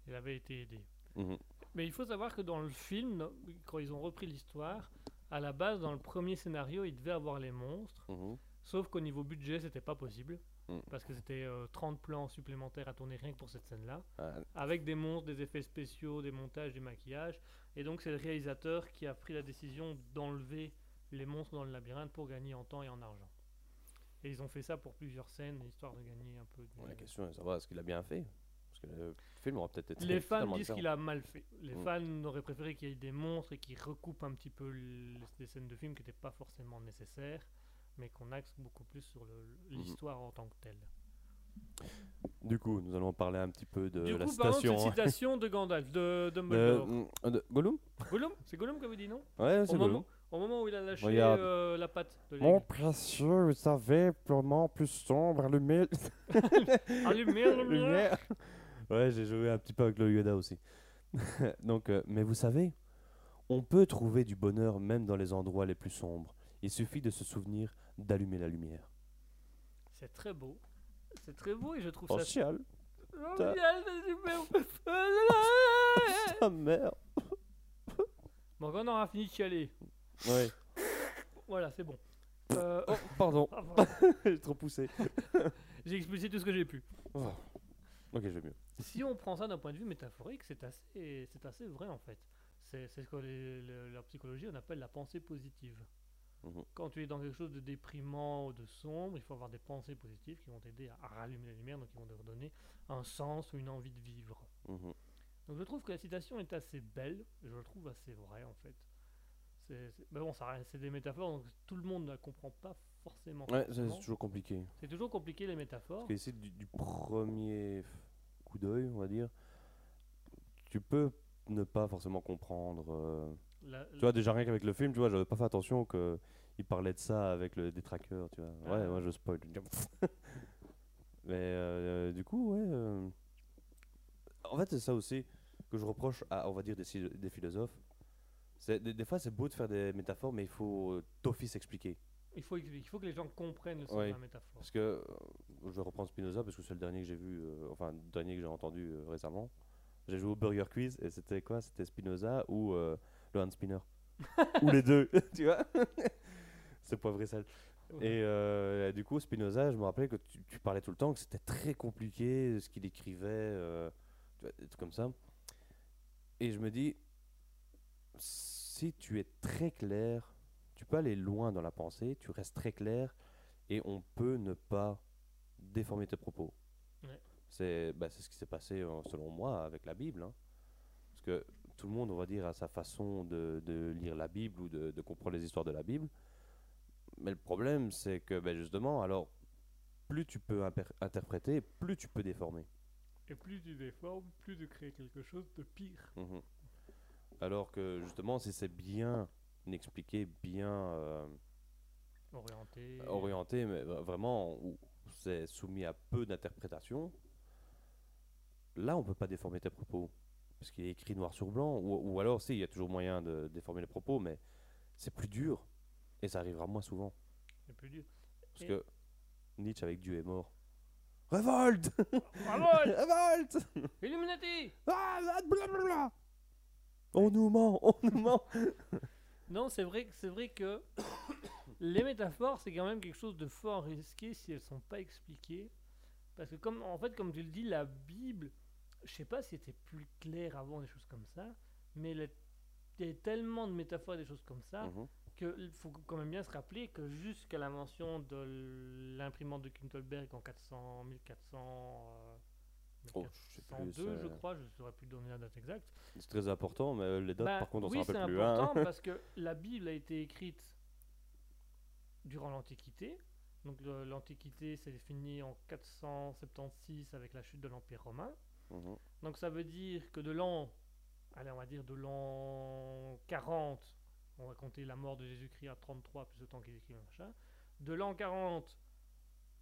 Il avait été aidé. Mhm. Mais il faut savoir que dans le film, quand ils ont repris l'histoire, à la base, dans le premier scénario, il devait avoir les monstres. Mhm. Sauf qu'au niveau budget, c'était pas possible. Mm. Parce que c'était euh, 30 plans supplémentaires à tourner rien que pour cette scène-là. Ah, Avec des monstres, des effets spéciaux, des montages, des maquillages. Et donc, c'est le réalisateur qui a pris la décision d'enlever les monstres dans le labyrinthe pour gagner en temps et en argent. Et ils ont fait ça pour plusieurs scènes, histoire de gagner un peu de. bon, la question est de savoir est-ce qu'il a bien fait Parce que le film aura peut-être été Les fans disent qu'il a mal fait. Les Mm. fans auraient préféré qu'il y ait des monstres et qu'ils recoupent un petit peu les scènes de film qui n'étaient pas forcément nécessaires, mais qu'on axe beaucoup plus sur Mhm. l'histoire en tant que telle. Du coup, nous allons parler un petit peu de du la coup, par citation. cette hein. citation de Gandalf, de De, Dumbledore. mm, de Gollum? Gollum? C'est Gollum qui avait dit non? Ouais, c'est moment, Gollum. au moment où il a lâché euh, la patte de Mon précieux, vous savez, purement plus sombre, allumé. Allumez lumière Lumière. Ouais, j'ai joué un petit peu avec le Yoda aussi. Donc, euh, mais vous savez, on peut trouver du bonheur même dans les endroits les plus sombres. Il suffit de se souvenir d'allumer la lumière. C'est très beau. C'est très beau et je trouve Oh, ça. chial. Oh, c'est super. Ta mère. bon, quand on aura fini de chialer, Ouais. voilà, c'est bon. Euh, Oh, pardon. ah, voilà. j'ai trop poussé. J'ai expulsé tout ce que j'ai pu. Oh. Ok, je vais mieux. Si on prend ça d'un point de vue métaphorique, c'est assez, c'est assez vrai en fait. C'est ce que les- le- la psychologie on appelle la pensée positive. Mhm. Quand tu es dans quelque chose de déprimant ou de sombre, il faut avoir des pensées positives qui vont t'aider à, rallumer la lumière, donc qui vont te redonner un sens ou une envie de vivre. Mhm. Donc je trouve que la citation est assez belle, et je le trouve assez vrai en fait. C'est mais bon, c'est des métaphores, donc tout le monde ne la comprend pas forcément. Ouais, c'est toujours compliqué. C'est toujours compliqué les métaphores. Parce que ici, du, du premier coup d'œil, on va dire, tu peux ne pas forcément comprendre. euh, La- Tu vois, déjà rien qu'avec le film, tu vois, j'avais pas fait attention que il parlait de ça avec le détraqueur, tu vois. Ouais, Ah. moi je spoil. Mais euh, du coup, ouais. euh, En fait, c'est ça aussi que je reproche à, on va dire, des, philo- des philosophes. Des, des fois, c'est beau de faire des métaphores, mais il faut euh, d'office expliquer. Il, faut, il faut que les gens comprennent le sens Ouais. de la métaphore. Parce que, euh, je vais reprendre Spinoza parce que c'est le dernier que j'ai vu, euh, enfin, le dernier que j'ai entendu euh, récemment. J'ai joué au Burger Quiz et c'était quoi? C'était Spinoza ou euh, le Spinner? Ou les deux, tu vois? C'est poivre et sel. Et euh, du coup, Spinoza, je me rappelais que tu, tu parlais tout le temps que c'était très compliqué ce qu'il écrivait, euh, des trucs comme ça. Et je me dis, si tu es très clair, tu peux aller loin dans la pensée, tu restes très clair et on peut ne pas déformer tes propos. Ouais. C'est bah, ce qui s'est passé euh, selon moi avec la Bible. hein. Parce que tout le monde, on va dire, a sa façon de, de lire la Bible ou de, de comprendre les histoires de la Bible. Mais le problème, c'est que, ben, justement, alors, plus tu peux interpréter, plus tu peux déformer. Et plus tu déformes, plus tu crées quelque chose de pire. Mhm. Alors que, justement, si c'est bien expliqué, bien euh, Orienté. orienté, mais vra- vraiment, où c'est soumis à peu d'interprétation, là, on peut pas déformer tes propos. Parce qu'il est écrit noir sur blanc. Ou, ou alors, si, il y a toujours moyen de déformer les propos, mais c'est plus dur. Et ça arrivera moins souvent. C'est plus dur. Parce Et- que Nietzsche avec Dieu est mort. Révolte Bravo Révolte Illuminati Ah. On nous ment, on nous ment Non, c'est vrai, que- c'est vrai que les métaphores, c'est quand même quelque chose de fort risqué si elles sont pas expliquées. Parce que, comme, en fait, comme tu le dis, la Bible, je sais pas si c'était plus clair avant, des choses comme ça, mais il y a tellement de métaphores et des choses comme ça Mhm. qu'il faut quand même bien se rappeler que jusqu'à l'invention de l'imprimante de Kintelberg en 400, 1400, euh, Oh, je sais plus, 1402, je c'est- crois, je ne saurais plus donner la date exacte. C'est très important, mais euh, les dates, Bah, par contre, on oui, s'en c'est rappelle plus. hein. important parce que la Bible a été écrite durant l'Antiquité. Donc l'Antiquité s'est définie en 476 avec la chute de l'Empire romain. Mhm. Donc ça veut dire que de l'an, allez, on va dire de l'an 40, on va compter la mort de Jésus-Christ à 33 plus le temps qu'il écrit le machin, de l'an 40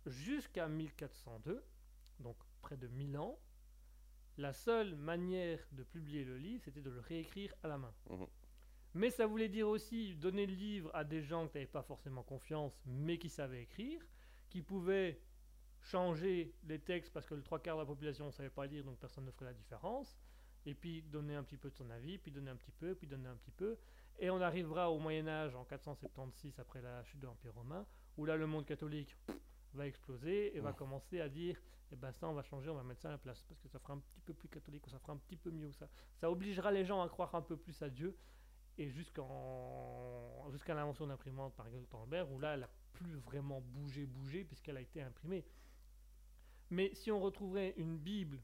jusqu'à 1402, donc près de 1000 ans, la seule manière de publier le livre, c'était de le réécrire à la main. Mhm. Mais ça voulait dire aussi donner le livre à des gens qui n'avaient pas forcément confiance, mais qui savaient écrire, qui pouvaient changer les textes parce que le trois quarts de la population ne savait pas lire, donc personne ne ferait la différence, et puis donner un petit peu de son avis, puis donner un petit peu, puis donner un petit peu, et on arrivera au Moyen Âge en 476 après la chute de l'Empire romain, où là le monde catholique pff, va exploser et va Mmh. commencer à dire, eh ben ça on va changer, on va mettre ça à la place, parce que ça fera un petit peu plus catholique, ou ça fera un petit peu mieux, ça, ça obligera les gens à croire un peu plus à Dieu, et jusqu'en jusqu'à l'invention d'imprimante par Gutenberg, où là elle a plus vraiment bougé, bougé, puisqu'elle a été imprimée. Mais si on retrouverait une Bible,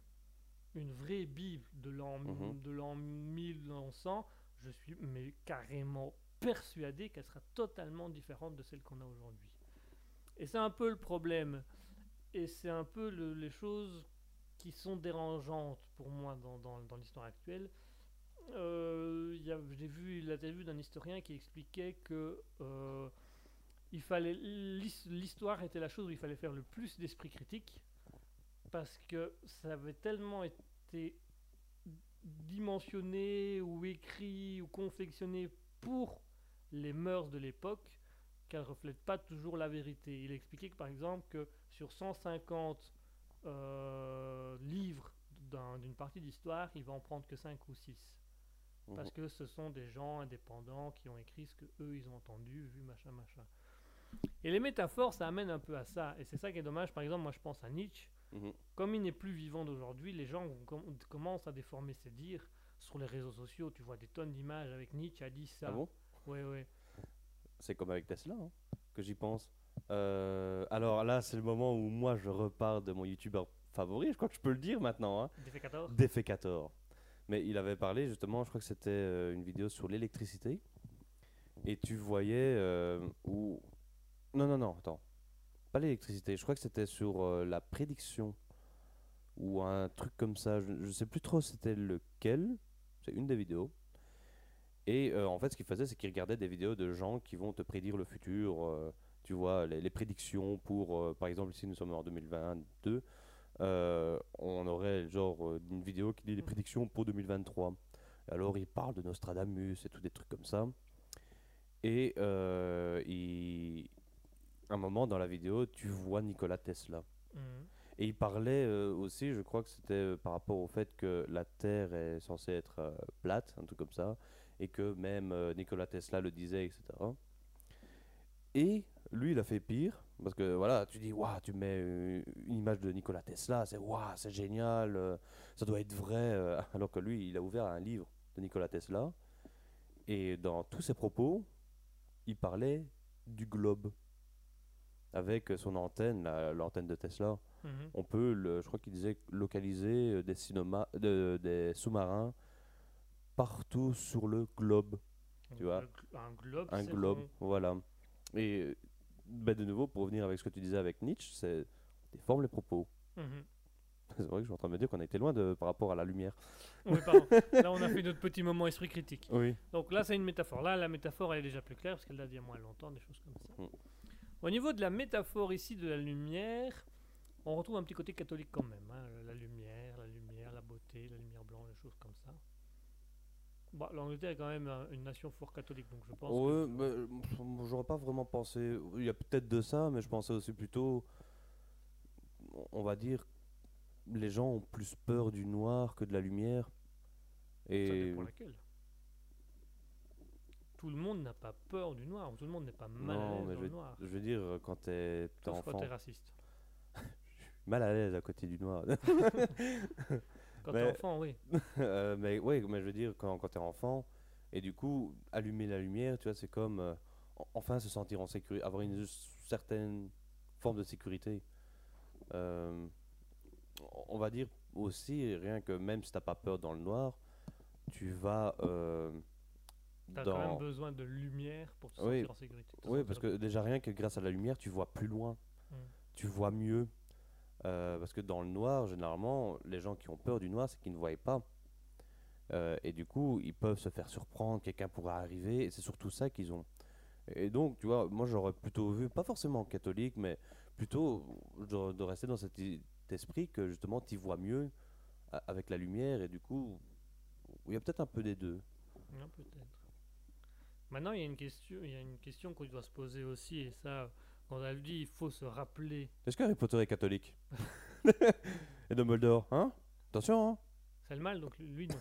une vraie Bible de l'an Mhm. de l'an 1100, je suis mais carrément persuadé qu'elle sera totalement différente de celle qu'on a aujourd'hui. Et c'est un peu le problème. Et c'est un peu le- les choses qui sont dérangeantes pour moi dans, l'histoire actuelle. Euh, J'ai vu l'interview d'un historien qui expliquait que euh, il fallait l'his- l'histoire était la chose où il fallait faire le plus d'esprit critique parce que ça avait tellement été dimensionné ou écrit ou confectionné pour les mœurs de l'époque qu'elle reflète pas toujours la vérité. Il expliquait que par exemple que sur 150 euh, livres d'un- d'une partie d'histoire, il va en prendre que 5 ou 6 parce Mhm. que ce sont des gens indépendants qui ont écrit ce que eux ils ont entendu, vu machin machin. Et les métaphores, ça amène un peu à ça, et c'est ça qui est dommage. Par exemple, moi je pense à Nietzsche. Mhm. Comme il n'est plus vivant d'aujourd'hui, les gens com- commencent à déformer ses dires sur les réseaux sociaux. Tu vois des tonnes d'images avec Nietzsche a dit ça. Ah bon? Ouais ouais. C'est comme avec Tesla, hein, que j'y pense. Euh, alors là, c'est le moment où moi je repars de mon youtubeur favori, je crois que je peux le dire maintenant, hein, Défait 14. Defecator. Mais il avait parlé justement, je crois que c'était euh, une vidéo sur l'électricité. Et tu voyais euh, où. Non, non, non, attends. Pas l'électricité, je crois que c'était sur euh, la prédiction. Ou un truc comme ça, je, je sais plus trop c'était lequel. C'est une des vidéos. Et euh, en fait, ce qu'il faisait, c'est qu'il regardait des vidéos de gens qui vont te prédire le futur. euh, tu vois, les, les prédictions pour, euh, par exemple, ici nous sommes en 2022, euh, on aurait genre une vidéo qui dit les prédictions pour 2023. Alors il parle de Nostradamus et tout des trucs comme ça. Et il- à un moment dans la vidéo, tu vois Nikola Tesla. Mhm. Et il parlait euh, aussi, je crois que c'était euh, par rapport au fait que la Terre est censée être euh, plate, un truc comme ça, et que même euh, Nikola Tesla le disait, etc. Et lui, il a fait pire, parce que voilà, tu dis, waouh, tu mets euh, une image de Nikola Tesla, c'est waouh, c'est génial, euh, ça doit être vrai, alors que lui, il a ouvert un livre de Nikola Tesla, et dans tous ses propos, il parlait du globe, avec son antenne, la- l'antenne de Tesla Mhm. on peut, le, je crois qu'il disait localiser des, cinéma- de- des sous-marins partout sur le globe. Tu vois, Un globe. Un globe, voilà. Et ben, de nouveau, pour revenir avec ce que tu disais avec Nietzsche, c'est déforme les propos. Mhm. C'est vrai que je suis en train de me dire qu'on a été loin de, par rapport à la lumière. Oui, pardon. Là, on a fait notre petit moment esprit critique. Oui. Donc là, c'est une métaphore. Là, la métaphore, elle est déjà plus claire parce qu'elle date d'il y a moins longtemps, des choses comme ça. Mm. Au niveau de la métaphore ici de la lumière, on retrouve un petit côté catholique quand même. hein. La lumière, la lumière, la beauté, la lumière blanche, des choses comme ça. Bon, L'Angleterre est quand même un- une nation fort catholique, donc je pense Ouais, que... mais, j'aurais pas vraiment pensé. Il y a peut-être de ça, mais je pensais aussi plutôt. On va dire. Les gens ont plus peur du noir que de la lumière. Ça Et. dépend laquelle. Tout le monde n'a pas peur du noir, tout le monde n'est pas mal à l'aise dans je le noir. je veux dire, quand t'es Sauf quand enfant. t'es raciste. Mal à l'aise à côté du noir. Quand t'es enfant, oui. Euh, mais ouais, mais je veux dire, quand, quand t'es enfant, et du coup, allumer la lumière, tu vois, c'est comme euh, en- enfin se sentir en sécurité, avoir une certaine forme de sécurité. Euh, on va dire aussi, rien que même si t'as pas peur dans le noir, tu vas T'as dans. quand même besoin de lumière pour te Oui. sentir en sécurité. Oui, parce que déjà rien que grâce à la lumière, tu vois plus loin, Mm. tu vois mieux. Euh, parce que dans le noir, généralement, les gens qui ont peur du noir, c'est qu'ils ne voient pas. Euh, et du coup, ils peuvent se faire surprendre, quelqu'un pourra arriver, et c'est surtout ça qu'ils ont. Et donc, tu vois, moi j'aurais plutôt vu, pas forcément catholique, mais plutôt de, rester dans cet esprit que justement tu vois mieux avec la lumière, et du coup, il y a peut-être un peu des deux. Non, peut-être. Maintenant, il y a une question, il y a une question qu'on doit se poser aussi, et ça, quand on a dit, il faut se rappeler. Est-ce que Harry Potter est catholique Et Dumbledore, hein? Attention, hein C'est le mal, donc lui, non.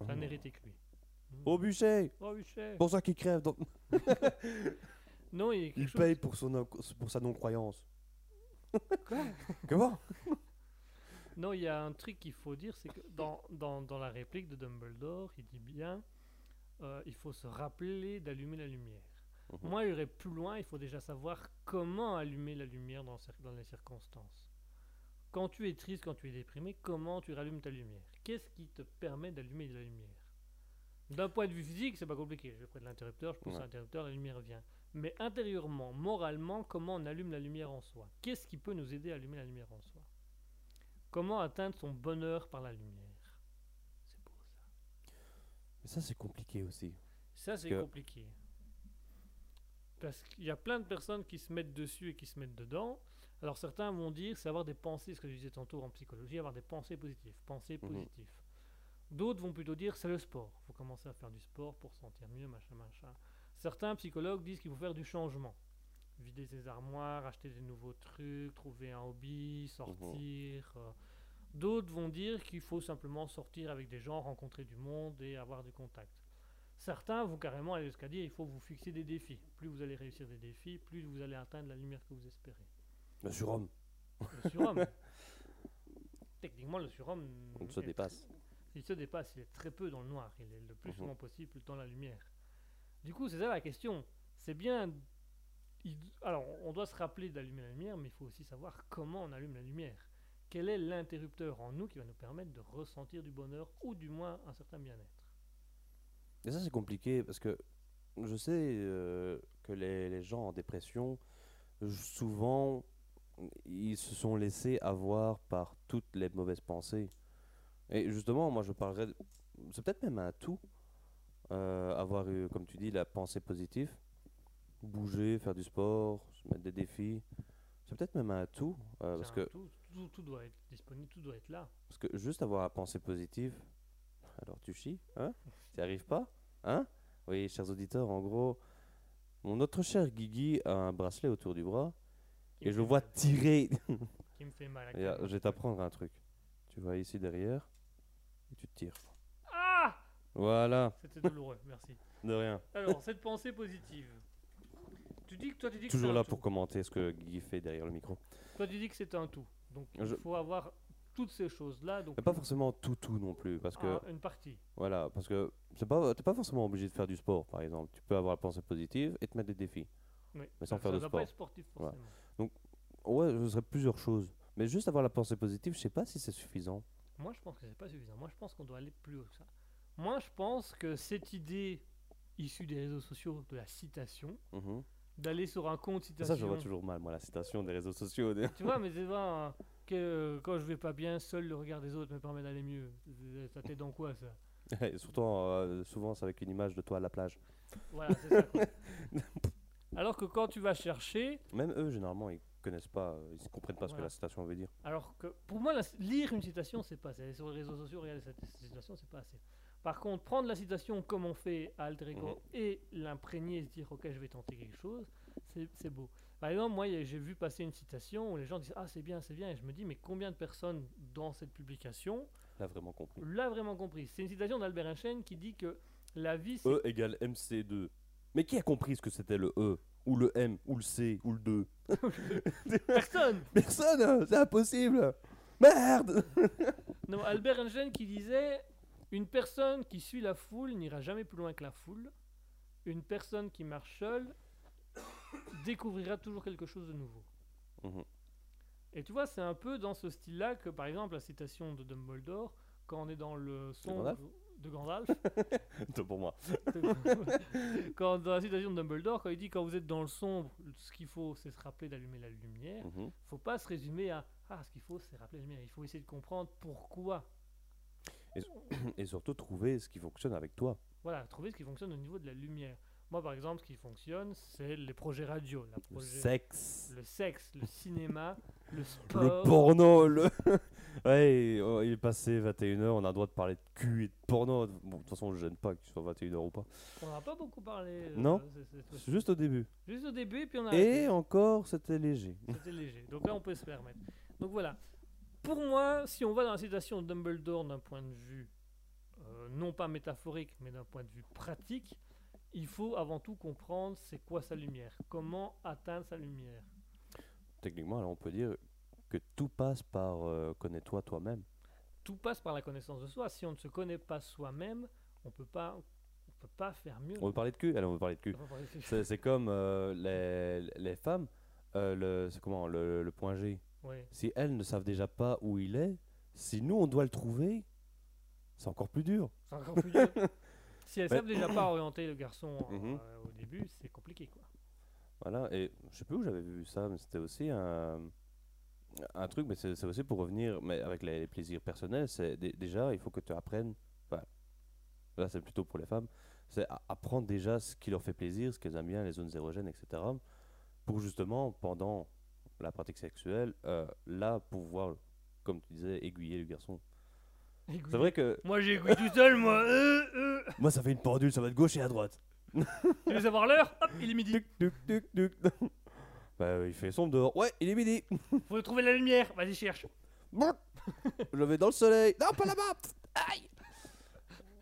C'est un hérétique, lui. Au bûcher Oh, Huchet. Pour ça qu'il crève, donc Non, il y a quelque il chose- paye pour, son, pour sa non-croyance. Quoi? Comment? Non, il y a un truc qu'il faut dire, c'est que dans, dans, dans la réplique de Dumbledore, il dit bien euh, il faut se rappeler d'allumer la lumière. Mhm. Moi, j'irais plus loin, il faut déjà savoir comment allumer la lumière dans, les circonstances. Quand tu es triste, quand tu es déprimé, comment tu rallumes ta lumière? Qu'est-ce qui te permet d'allumer la lumière? D'un point de vue physique, c'est pas compliqué. Je prends l'interrupteur, je pousse Ouais. l'interrupteur, la lumière vient. Mais intérieurement, moralement, comment on allume la lumière en soi? Qu'est-ce qui peut nous aider à allumer la lumière en soi? Comment atteindre son bonheur par la lumière? C'est beau ça. Mais ça, c'est compliqué aussi. Ça, c'est compliqué. Parce qu'il y a plein de personnes qui se mettent dessus et qui se mettent dedans. Alors certains vont dire c'est avoir des pensées, ce que je disais tantôt en psychologie, avoir des pensées positives. Pensées Mhm. positives. D'autres vont plutôt dire c'est le sport. Il faut commencer à faire du sport pour se sentir mieux, machin, machin. Certains psychologues disent qu'il faut faire du changement. Vider ses armoires, acheter des nouveaux trucs, trouver un hobby, sortir. euh. D'autres vont dire qu'il faut simplement sortir avec des gens, rencontrer du monde et avoir du contact. Certains vont carrément aller jusqu'à dire il faut vous fixer des défis. Plus vous allez réussir des défis, plus vous allez atteindre la lumière que vous espérez. Le surhomme, Le surhomme. Techniquement, le surhomme. on se dépasse. Il se dépasse, il est très peu dans le noir. Il est le plus Mhm. souvent possible dans la lumière. Du coup, c'est ça la question. C'est bien. il- Alors, on doit se rappeler d'allumer la lumière, mais il faut aussi savoir comment on allume la lumière. Quel est l'interrupteur en nous qui va nous permettre de ressentir du bonheur ou du moins un certain bien-être? Et ça, c'est compliqué parce que je sais euh, que les, les gens en dépression, souvent, ils se sont laissés avoir par toutes les mauvaises pensées. Et justement, moi, je parlerais. de- C'est peut-être même un tout. euh, avoir, eu, comme tu dis, la pensée positive. Bouger, faire du sport, se mettre des défis. C'est peut-être même un tout. euh, parce que tout, tout doit être disponible, tout doit être là. Parce que juste avoir la pensée positive, alors tu chies, hein? Tu arrives pas Hein? Oui, chers auditeurs, en gros, mon notre cher Guigui a un bracelet autour du bras Qui et je fait vois tirer. Qui me fait mal. Et, euh, je vais t'apprendre un truc. Tu vois ici derrière et tu te tires. Ah Voilà, C'était douloureux, merci. de rien. Alors, cette pensée positive. Tu dis que toi, tu dis que Toujours c'est un là tout. pour commenter ce que Guigui fait derrière le micro. Toi, tu dis que c'est un tout. Donc, Je- il faut avoir toutes ces choses-là. Donc, Mais pas forcément tout tout non plus parce que un- une partie. voilà, parce que c'est pas t'es pas forcément obligé de faire du sport par exemple. Tu peux avoir la pensée positive et te mettre des défis. Oui. Mais sans Ça- faire ça de sport. pas être sportif Voilà. forcément. Ouais, ce serait plusieurs choses. Mais juste avoir la pensée positive, je sais pas si c'est suffisant. Moi, je pense que c'est pas suffisant. Moi, je pense qu'on doit aller plus haut que ça. Moi, je pense que cette idée issue des réseaux sociaux de la citation, Mhm. d'aller sur un compte Ça, citation. je vois toujours mal, moi, la citation des réseaux sociaux. Tu vois, mais c'est vrai hein, que euh, quand je vais pas bien, seul le regard des autres me permet d'aller mieux. Ça t'aide dans quoi ça? Et Surtout, euh, souvent, c'est avec une image de toi à la plage. Voilà, c'est ça. quoi. Alors que quand tu vas chercher, Même eux, généralement, ils connaissent pas, euh, ils comprennent pas ce que Voilà. la citation veut dire. alors que pour moi, la- lire une citation, c'est pas assez. Sur les réseaux sociaux, regarder cette citation, c'est pas assez. Par contre, prendre la citation comme on fait à Alter Ego Mhm. et l'imprégner et se dire, ok, je vais tenter quelque chose, c'est c'est beau. Par exemple, moi, j'ai vu passer une citation où les gens disent, ah, c'est bien, c'est bien. Et je me dis, mais combien de personnes dans cette publication Là, vraiment compris. l'a vraiment compris? C'est une citation d'Albert Einstein qui dit que la vie, E égale MC2. Mais qui a compris ce que c'était le E Ou le M Ou le C Ou le 2 personne. Personne hein, C'est impossible Merde Non, Albert Einstein qui disait Une personne qui suit la foule n'ira jamais plus loin que la foule. Une personne qui marche seule découvrira toujours quelque chose de nouveau. Mhm. Et tu vois, c'est un peu dans ce style-là que, par exemple, la citation de Dumbledore, quand on est dans le sombre de Gandalf, Tout pour moi. quand dans la citation de Dumbledore, quand il dit quand vous êtes dans le sombre, ce qu'il faut, c'est se rappeler d'allumer la lumière. Mhm. faut pas se résumer à ah ce qu'il faut c'est rappeler la lumière il faut essayer de comprendre pourquoi Et surtout, trouver ce qui fonctionne avec toi. voilà trouver ce qui fonctionne au niveau de la lumière moi par exemple ce qui fonctionne c'est les projets radio la Le sexe. le sexe le cinéma le Le sport porno, le... ouais, oh, il est passé 21h, on a le droit de parler de cul et de porno. Bon, de toute façon, je gêne pas qu'il soit 21h ou pas. on n'a pas beaucoup parlé euh, Non. c'est- juste au début. juste au début puis on a Et encore, c'était léger. c'était léger donc là on peut se permettre donc voilà pour moi si on va dans la citation de Dumbledore d'un point de vue euh, non pas métaphorique mais d'un point de vue pratique il faut avant tout comprendre c'est quoi sa lumière comment atteindre sa lumière Techniquement, alors on peut dire que tout passe par euh, connais-toi toi-même. tout passe par la connaissance de soi. Si on ne se connaît pas soi-même, on peut pas, on peut pas faire mieux. On veut parler de cul Allez, on veut parler de cul. C'est comme euh, les, les femmes, euh, le, comment, le, le point G. Si elles ne savent déjà pas où il est, si nous on doit le trouver, c'est encore plus dur. C'est encore plus dur. si elles Ouais. savent déjà pas orienter le garçon euh, Mhm. au début, c'est compliqué quoi. Voilà, et je sais plus où j'avais vu ça, mais c'était aussi un, un truc, mais c'est aussi pour revenir, mais avec les, les plaisirs personnels, c'est déjà, il faut que tu apprennes, enfin, là c'est plutôt pour les femmes, c'est apprendre déjà ce qui leur fait plaisir, ce qu'elles aiment bien, les zones érogènes, etc. Pour justement, pendant la pratique sexuelle, euh, là, pouvoir, comme tu disais, aiguiller le garçon. C'est vrai que Moi j'ai goûté tout seul, moi. Euh, euh. moi ça fait une pendule, ça va de gauche et à droite. Tu veux savoir l'heure? Hop, il est midi. Tuc, tuc, tuc, tuc. bah, il fait sombre dehors. Ouais, il est midi. Faut trouver la lumière. Vas-y cherche. Je vais dans le soleil. Non, pas là-bas. Aïe.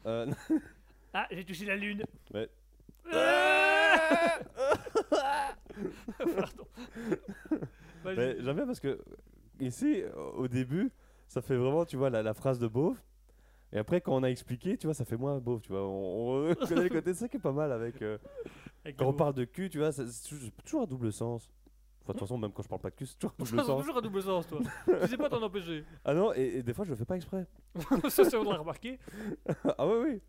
Euh, Ah, j'ai touché la lune. Ouais. Ah Pardon. Mais j'aime bien parce que ici, au début, ça fait vraiment, tu vois, la, la phrase de beauf. Et après, quand on a expliqué, tu vois, ça fait moins beauf, tu vois. On, on connaît le côté, c'est ça qui est pas mal avec. euh, Avec quand on parle de cul, tu vois, c'est c'est toujours- à double sens. Enfin, de toute façon, même quand je parle pas de cul, c'est toujours à Ça, double sens. toujours à double sens, toi. tu sais pas t'en empêcher. Ah non, et, et des fois, je le fais pas exprès. ça, c'est on l'a remarqué. ah oui, oui.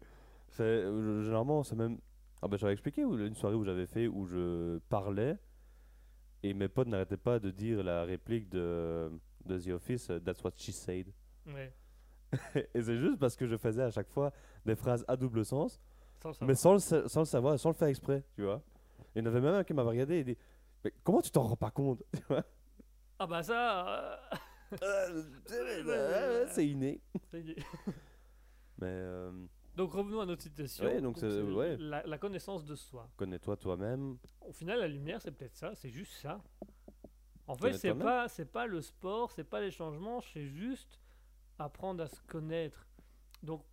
C'est, euh, généralement, c'est même. Ah bah j'avais expliqué où- une soirée où j'avais fait où je parlais et mes potes n'arrêtaient pas de dire la réplique de, de The Office, euh, That's what she said. Ouais. et c'est juste parce que je faisais à chaque fois des phrases à double sens, Sans mais sans le, sa- sans le savoir, sans le faire exprès, tu vois. Et il y en avait même un qui m'avait regardé et dit Mais comment tu t'en rends pas compte Tu vois Ah bah ça. euh, Euh, C'est inné. Mais euh, Donc revenons à notre citation. Ouais, donc ouais. la, la connaissance de soi. connais-toi toi-même. Au final, la lumière, c'est peut-être ça, c'est juste ça. En fait, c'est toi-même. pas, c'est pas le sport, c'est pas les changements, c'est juste apprendre à se connaître. Donc,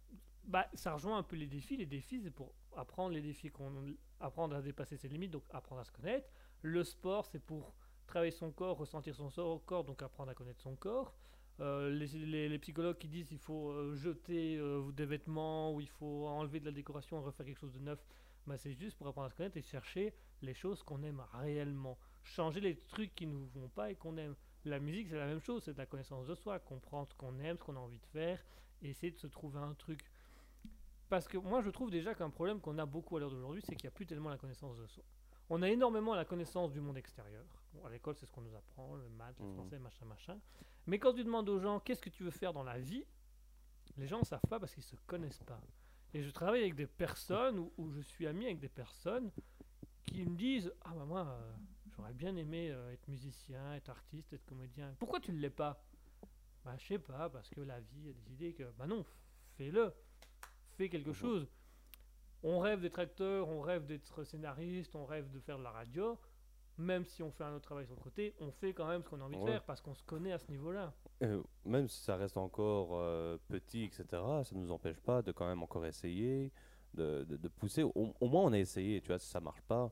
bah, ça rejoint un peu les défis. Les défis, c'est pour apprendre les défis, qu'on, apprendre à dépasser ses limites, donc apprendre à se connaître. Le sport, c'est pour travailler son corps, ressentir son so- corps, donc apprendre à connaître son corps. Euh, les, les- les psychologues qui disent qu'il faut euh, jeter euh, des vêtements ou il faut enlever de la décoration, refaire quelque chose de neuf, bah, c'est juste pour apprendre à se connaître et chercher les choses qu'on aime réellement. Changer les trucs qui ne nous vont pas et qu'on aime. La musique, c'est la même chose, c'est de la connaissance de soi, comprendre ce qu'on aime, ce qu'on a envie de faire, et essayer de se trouver un truc. Parce que moi, je trouve déjà qu'un problème qu'on a beaucoup à l'heure d'aujourd'hui, c'est qu'il n'y a plus tellement la connaissance de soi. On a énormément la connaissance du monde extérieur. Bon, à l'école, c'est ce qu'on nous apprend, le maths, le Mhm. français, machin, machin. Mais quand tu demandes aux gens qu'est-ce que tu veux faire dans la vie, les gens ne savent pas parce qu'ils ne se connaissent pas. Et je travaille avec des personnes, ou, ou je suis ami avec des personnes qui me disent Ah, bah moi, euh, j'aurais bien aimé euh, être musicien, être artiste, être comédien. Pourquoi tu ne l'es pas? Bah, je sais pas, parce que la vie a décidé que. Bah non, fais-le. Fais quelque Mhm. chose. On rêve d'être acteur, on rêve d'être scénariste, on rêve de faire de la radio. Même si on fait un autre travail sur le côté, on fait quand même ce qu'on a envie de faire parce qu'on se connaît à ce niveau-là. Euh, même si ça reste encore euh, petit, etc., ça ne nous empêche pas de quand même encore essayer, de, de- de pousser. Au, au moins, on a essayé, tu vois, si ça marche pas,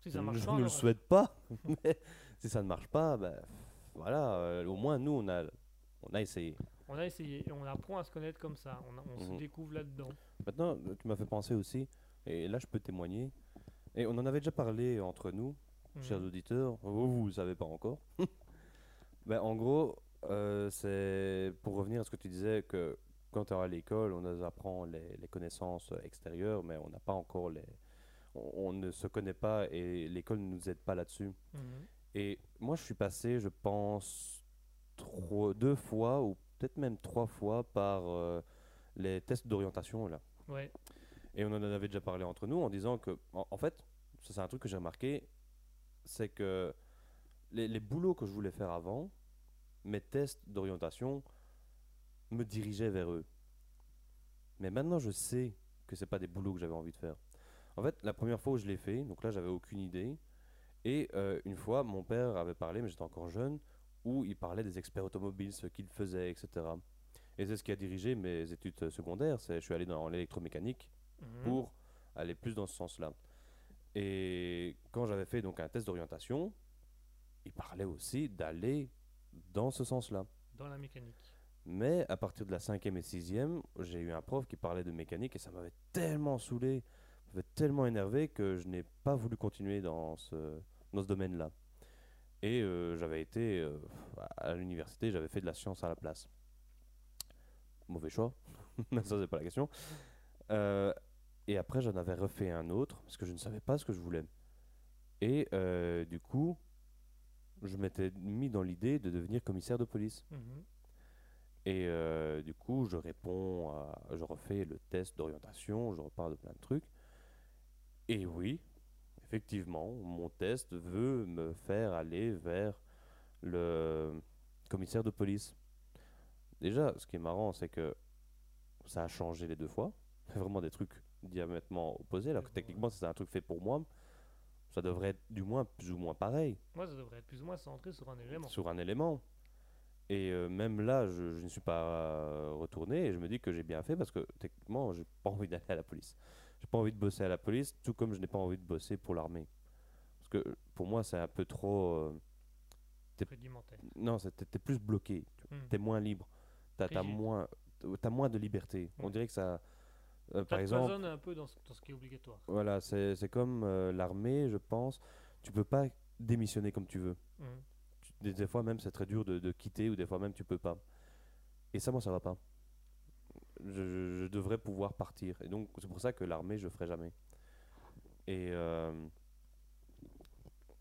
Si ça marche je pas, ne le souhaite pas, mais si ça ne marche pas, ben, voilà, euh, au moins, nous, on a, on a essayé. on a essayé et on apprend à se connaître comme ça. On, a- on se Mhm. découvre là-dedans. Maintenant, tu m'as fait penser aussi, et là, je peux témoigner, et on en avait déjà parlé entre nous, chers Mhm. auditeurs, vous, vous ne savez pas encore. ben, en gros, euh, c'est pour revenir à ce que tu disais, que quand tu es à l'école, on nous apprend les, les connaissances extérieures, mais on n'a pas encore les. On, on ne se connaît pas et l'école ne nous aide pas là-dessus. Mhm. Et moi, je suis passé, je pense, trois, deux fois ou peut-être même trois fois par euh, les tests d'orientation là. Ouais. Et on en avait déjà parlé entre nous en disant que, en, en fait, ça c'est un truc que j'ai remarqué, c'est que les, les boulots que je voulais faire avant, mes tests d'orientation me dirigeaient vers eux. Mais maintenant, je sais que c'est pas des boulots que j'avais envie de faire. En fait, la première fois où je l'ai fait, donc là, j'avais aucune idée. Et euh, une fois, mon père avait parlé, mais j'étais encore jeune, où il parlait des experts automobiles, ce qu'ils faisaient, etc. Et c'est ce qui a dirigé mes études secondaires. C'est, je suis allé dans l'électromécanique Mhm. pour aller plus dans ce sens-là. Et quand j'avais fait donc un test d'orientation, il parlait aussi d'aller dans ce sens-là. Dans la mécanique. Mais à partir de la cinquième et sixième, j'ai eu un prof qui parlait de mécanique et ça m'avait tellement saoulé, m'avait tellement énervé que je n'ai pas voulu continuer dans ce, dans ce domaine-là. Et euh, j'avais été euh, à l'université, j'avais fait de la science à la place. Mauvais choix, mais ça c'est pas la question. Euh, et après j'en avais refait un autre parce que je ne savais pas ce que je voulais. Et du coup, je m'étais mis dans l'idée de devenir commissaire de police. Mhm. Et euh, du coup, je réponds, à, je refais le test d'orientation, je repars de plein de trucs. Et oui, effectivement, mon test veut me faire aller vers le commissaire de police. Déjà, ce qui est marrant, c'est que ça a changé les deux fois. Vraiment des trucs diamétralement opposés, alors que techniquement, si c'est un truc fait pour moi. Ça devrait être du moins plus ou moins pareil Moi, ça devrait être plus ou moins centré sur un élément. sur un élément. Et euh, même là, je, je ne suis pas euh, retourné et je me dis que j'ai bien fait parce que techniquement, j'ai pas envie d'aller à la police. J'ai pas envie de bosser à la police, tout comme je n'ai pas envie de bosser pour l'armée. Parce que pour moi, c'est un peu trop. euh, t'es- non, t'es plus bloqué, Mhm. t'es moins libre, t'as as Rigide. moins, t'as moins de liberté. On Ouais. dirait que ça. euh, Ça par exemple, cloisonne un peu dans ce, dans ce qui est obligatoire. voilà, c'est c'est comme euh, l'armée, je pense. Tu peux pas démissionner comme tu veux. Tu- des, des fois même c'est très dur de, de quitter ou des fois même tu peux pas. Et ça moi ça va pas. Je, devrais pouvoir partir. Et donc c'est pour ça que l'armée je ferai jamais. Et euh,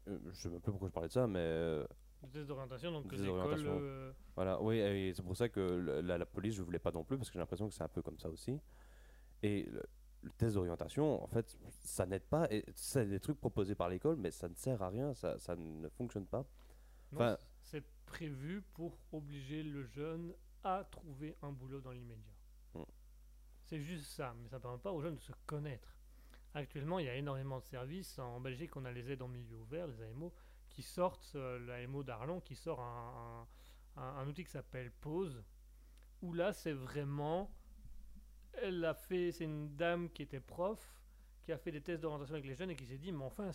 euh, je sais même plus pourquoi je parlais de ça, mais euh, Le test d'orientation, donc test écoles. euh, voilà, oui, et c'est pour ça que la, la police je voulais pas non plus parce que j'ai l'impression que c'est un peu comme ça aussi. Et le, le test d'orientation, en fait, ça n'aide pas. C'est des trucs proposés par l'école, mais ça ne sert à rien, ça, ça ne fonctionne pas. Enfin- c'est prévu pour obliger le jeune à trouver un boulot dans l'immédiat. C'est juste ça, mais ça ne permet pas aux jeunes de se connaître. Actuellement, il y a énormément de services. En Belgique, on a les aides en milieu ouvert, les AMO, qui sortent, euh, l'AMO d'Arlon, qui sort un, un- outil qui s'appelle Pause, où là, c'est vraiment. Elle a fait. C'est une dame qui était prof, qui a fait des tests d'orientation avec les jeunes et qui s'est dit, mais enfin,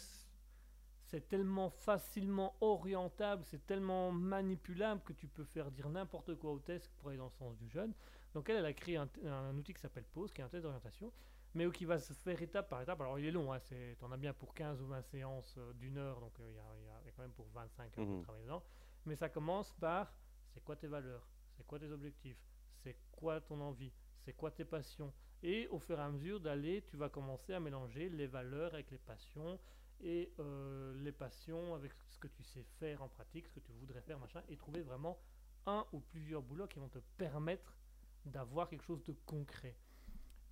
c'est tellement facilement orientable, c'est tellement manipulable que tu peux faire dire n'importe quoi au test pour aller dans le sens du jeune. Donc elle, elle a créé un, un outil qui s'appelle Pause, qui est un test d'orientation, mais qui va se faire étape par étape. Alors il est long, hein, c'est, t'en as bien pour 15 ou 20 séances euh, d'une heure, donc euh, il y, a, il y a- il y a quand même pour 25 heures de Mhm. travail dedans. Mais ça commence par, c'est quoi tes valeurs, c'est quoi tes objectifs, c'est quoi ton envie, c'est quoi tes passions. Et au fur et à mesure d'aller, tu vas commencer à mélanger les valeurs avec les passions et euh, les passions avec ce que tu sais faire en pratique, ce que tu voudrais faire, machin, et trouver vraiment un ou plusieurs boulots qui vont te permettre d'avoir quelque chose de concret.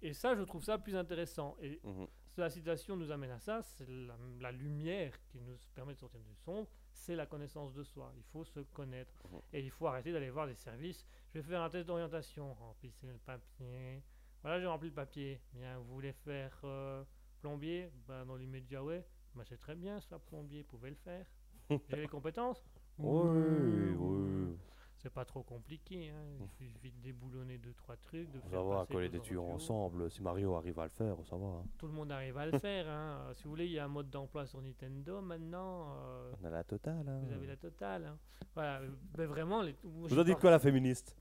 Et ça, je trouve ça plus intéressant. Et Mhm. la citation nous amène à ça, c'est la, la lumière qui nous permet de sortir du sombre, c'est la connaissance de soi. Il faut se connaître. Mhm. Et il faut arrêter d'aller voir des services. Je vais faire un test d'orientation. Remplissez le papier. Voilà, j'ai rempli le papier. Bien, vous voulez faire euh, plombier? Ben, Dans l'immédiat, ouais. Ben, c'est très bien, ça, plombier. Vous pouvez le faire. J'ai les compétences? Oui, oui. C'est pas trop compliqué. Hein. Il suffit de déboulonner deux, trois trucs. De Ça va, coller des tuyaux ensemble. Si Mario arrive à le faire, ça va. hein. Tout le monde arrive à le faire. Hein. Euh, Si vous voulez, il y a un mode d'emploi sur Nintendo maintenant. euh, On a la totale. Hein. vous avez la totale. hein. Voilà, euh, ben vraiment, les, moi, Vous en dites quoi, la féministe?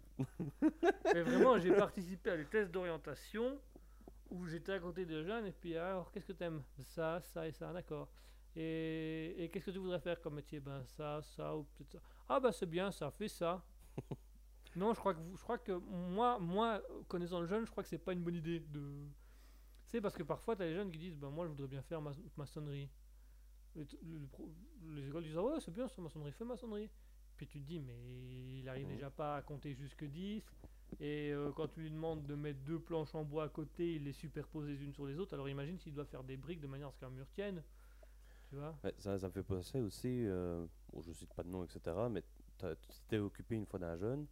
Mais vraiment, j'ai participé à des tests d'orientation où j'étais à côté de jeunes et puis alors, qu'est-ce que t'aimes? Ça, ça et ça, d'accord. Et, et qu'est-ce que tu voudrais faire comme métier? Ben ça, ça ou peut-être ça. Ah bah c'est bien, ça fait ça. non, je crois que vous, je crois que moi, moi, connaissant le jeune, je crois que c'est pas une bonne idée de. C'est parce que parfois t'as les jeunes qui disent ben moi je voudrais bien faire ma maçonnerie. Le- le les écoles disent ah ouais c'est bien ça maçonnerie, fais maçonnerie. Puis tu te dis mais il arrive déjà pas à compter jusque 10 et euh, quand tu lui demandes de mettre deux planches en bois à côté, il les superpose les unes sur les autres. Alors imagine s'il doit faire des briques de manière à ce qu'un mur tienne. Tu vois? Ouais, ça, ça me fait penser aussi, euh, bon, je cite pas de nom, etc., mais t'es occupé une fois d'un jeune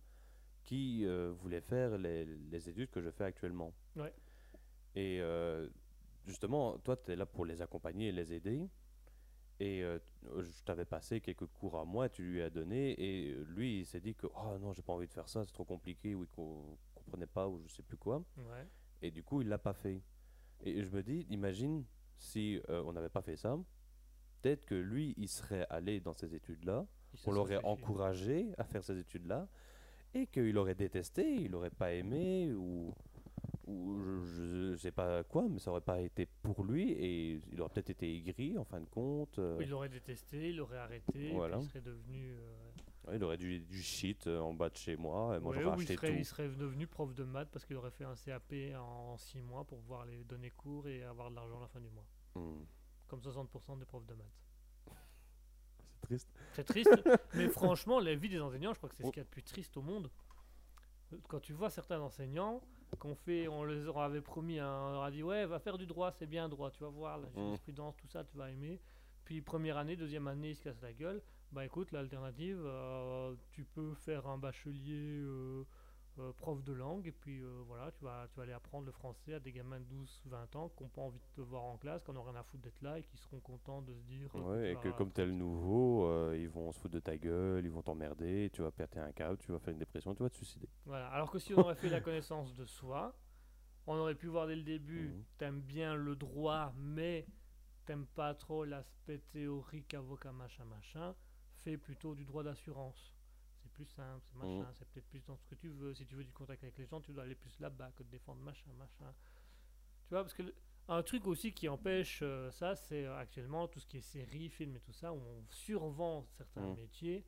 qui euh, voulait faire les, les études que je fais actuellement. Ouais. Et euh, justement, toi, tu es là pour les accompagner et les aider. Et euh, je t'avais passé quelques cours à moi, tu lui as donné, et lui, il s'est dit que oh non, j'ai pas envie de faire ça, c'est trop compliqué, ou il co- comprenait pas, ou je sais plus quoi. Ouais. Et du coup, il l'a pas fait. Et je me dis, imagine si on n'avait pas fait ça, peut-être que lui, il serait allé dans ces études-là, on l'aurait encouragé à faire ces études-là, et qu'il aurait détesté, il aurait pas aimé, ou, ou je, je sais pas quoi, mais ça aurait pas été pour lui, et il aurait peut-être été aigri en fin de compte. euh, Il l'aurait détesté, il l'aurait arrêté, Voilà. il serait devenu. euh, il aurait du, du shit euh, en bas de chez moi, et moi ouais, j'aurais ou il acheté serait, il tout. serait devenu prof de maths parce qu'il aurait fait un CAP en 6 mois pour pouvoir les donner cours et avoir de l'argent à la fin du mois. Hmm. Comme 60% des profs de maths. C'est triste. C'est triste, mais franchement, la vie des enseignants, je crois que c'est ce qu'il y a de plus triste au monde. Quand tu vois certains enseignants, qu'on fait, on leur avait promis, hein, on leur a dit ouais, va faire du droit, c'est bien droit, tu vas voir la jurisprudence, tout ça, tu vas aimer. Puis première année, deuxième année, ils se cassent la gueule. Bah écoute, l'alternative, euh, tu peux faire un bachelier euh, euh, prof de langue, et puis euh, voilà, tu vas, tu vas aller apprendre le français à des gamins de 12-20 ans qui n'ont pas envie de te voir en classe, qui n'ont rien à foutre d'être là et qui seront contents de se dire. euh, Ouais, et tu que comme t'es le nouveau, ils vont se foutre de ta gueule, ils vont t'emmerder, tu vas péter un câble, tu vas faire une dépression, tu vas te suicider. Voilà. Alors que si on aurait fait la connaissance de soi, on aurait pu voir dès le début, Mhm. t'aimes bien le droit, mais t'aimes pas trop l'aspect théorique, avocat, machin, machin, fais plutôt du droit d'assurance. Plus simple, c'est machin, Mhm. c'est peut-être plus dans ce que tu veux. Si tu veux du contact avec les gens, tu dois aller plus là-bas que de défendre machin, machin. Tu vois, parce que le- un truc aussi qui empêche euh, ça, c'est euh, actuellement tout ce qui est séries, films et tout ça, où on survend certains Mhm. métiers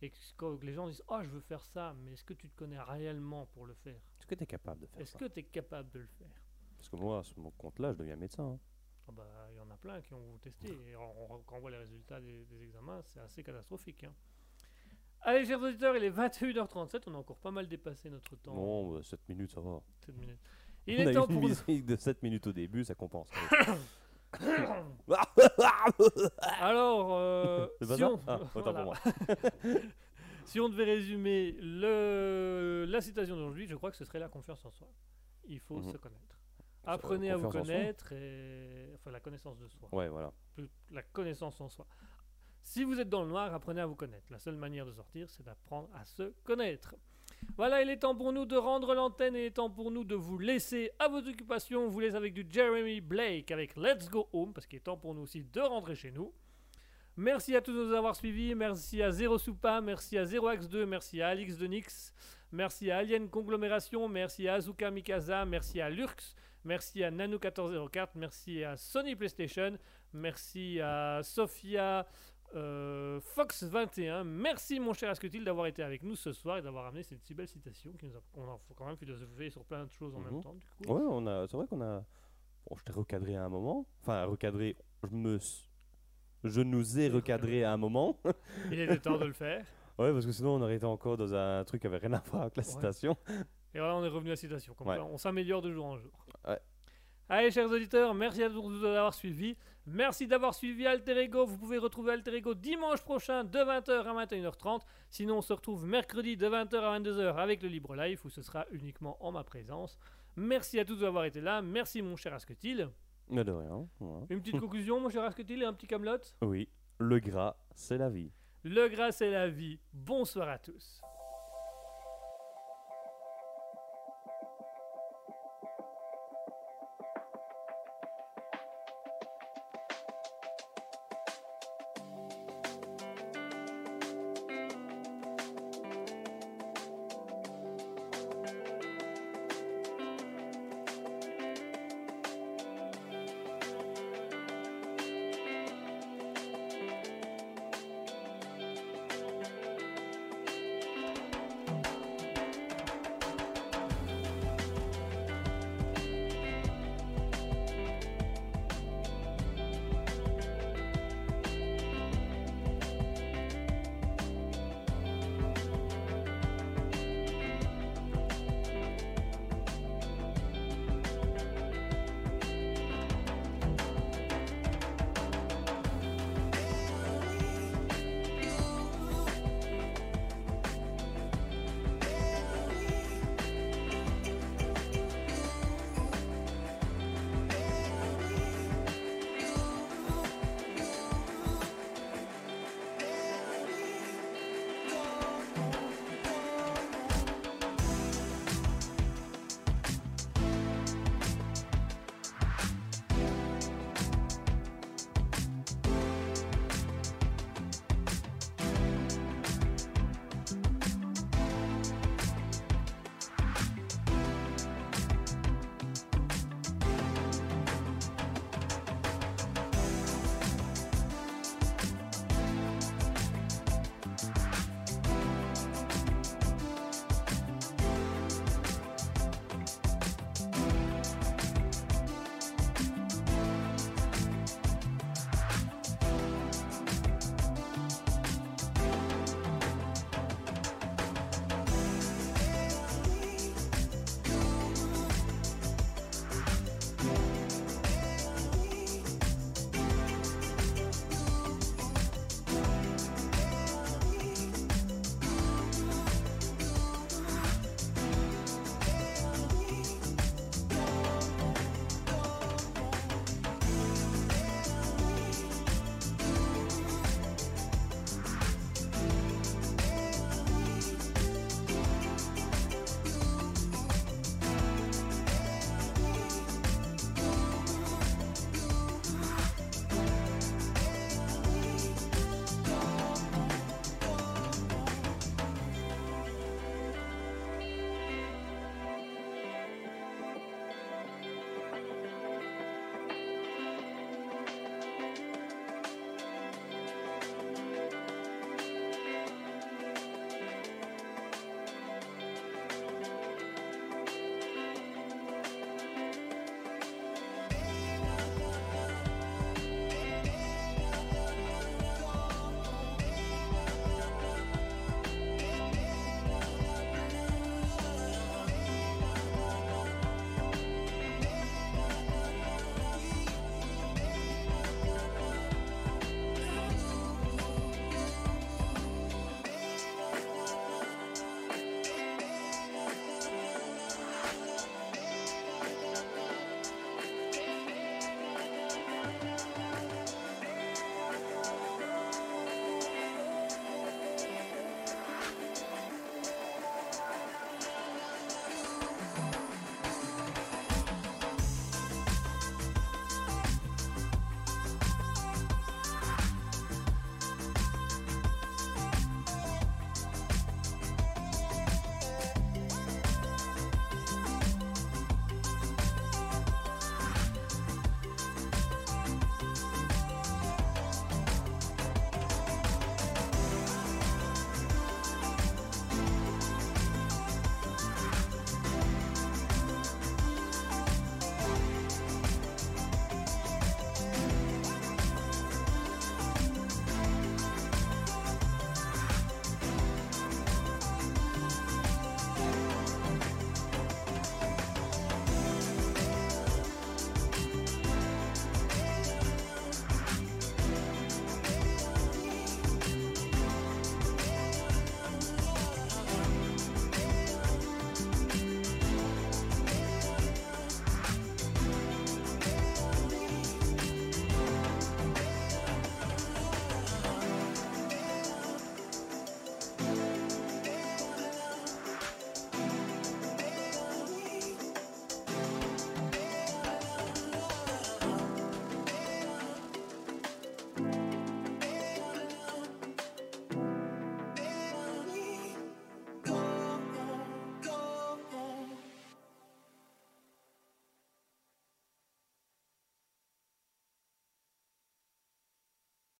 et que quand les gens disent Oh, je veux faire ça, mais est-ce que tu te connais réellement pour le faire? Est-ce que tu es capable de faire Est-ce ça? que tu es capable de le faire? Parce que moi, à ce mon compte-là, je deviens médecin. hein. Ah bah, Il y en a plein qui ont testé. Et on- on- quand on voit les résultats des, des examens, c'est assez catastrophique. hein. Allez, chers auditeurs, il est 21h37. On a encore pas mal dépassé notre temps. Non, 7 minutes, ça va. 7 minutes. Il On est a temps une pour musique de 7 minutes au début, ça compense. Alors, euh, C'est pas si, ça on... Ah, autant pour voilà. moi. si on devait résumer le... la citation d'aujourd'hui, je crois que ce serait la confiance en soi. Il faut Mhm. se connaître. Apprenez à vous confiance en soi connaître et enfin la connaissance de soi. Ouais, voilà. plus- la connaissance en soi. Si vous êtes dans le noir, apprenez à vous connaître. La seule manière de sortir, c'est d'apprendre à se connaître. Voilà, il est temps pour nous de rendre l'antenne il est temps pour nous de vous laisser à vos occupations. On vous laisse avec du Jeremy Blake avec Let's Go Home, parce qu'il est temps pour nous aussi de rentrer chez nous. Merci à tous de nous avoir suivis. Merci à Zero Soupa, merci à Zero Axe 2, merci à Alix de Nix, merci à Alien Conglomération, merci à Azuka Mikasa, merci à Lurx, merci à Nano1404, merci à Sony PlayStation, merci à Sophia euh, Fox21. Merci, mon cher Asketil, d'avoir été avec nous ce soir et d'avoir amené cette si belle citation qui nous a, on a faut quand même philosopher sur plein de choses en Mhm. même temps. Du coup. Ouais, on a, c'est vrai qu'on a. Bon, je t'ai recadré à un moment. Enfin, recadré. Je me. Je nous ai recadré à un moment. Il était temps de le faire. ouais, parce que sinon on aurait été encore dans un truc qui avait rien à voir avec la Ouais. citation. Et voilà, on est revenu à la citation. Comme Ouais. ça, on s'améliore de jour en jour. Ouais. Allez, chers auditeurs, merci à tous de nous avoir suivis. Merci d'avoir suivi Alter Ego. Vous pouvez retrouver Alter Ego dimanche prochain de 20h à 21h30. Sinon, on se retrouve mercredi de 20h à 22h avec le Libre Life où ce sera uniquement en ma présence. Merci à tous d'avoir été là. Merci, mon cher Asketil. Mais de rien. ouais. Une petite conclusion, mon cher Asketil, et un petit camelot? Oui, le gras, c'est la vie. Le gras, c'est la vie. Bonsoir à tous.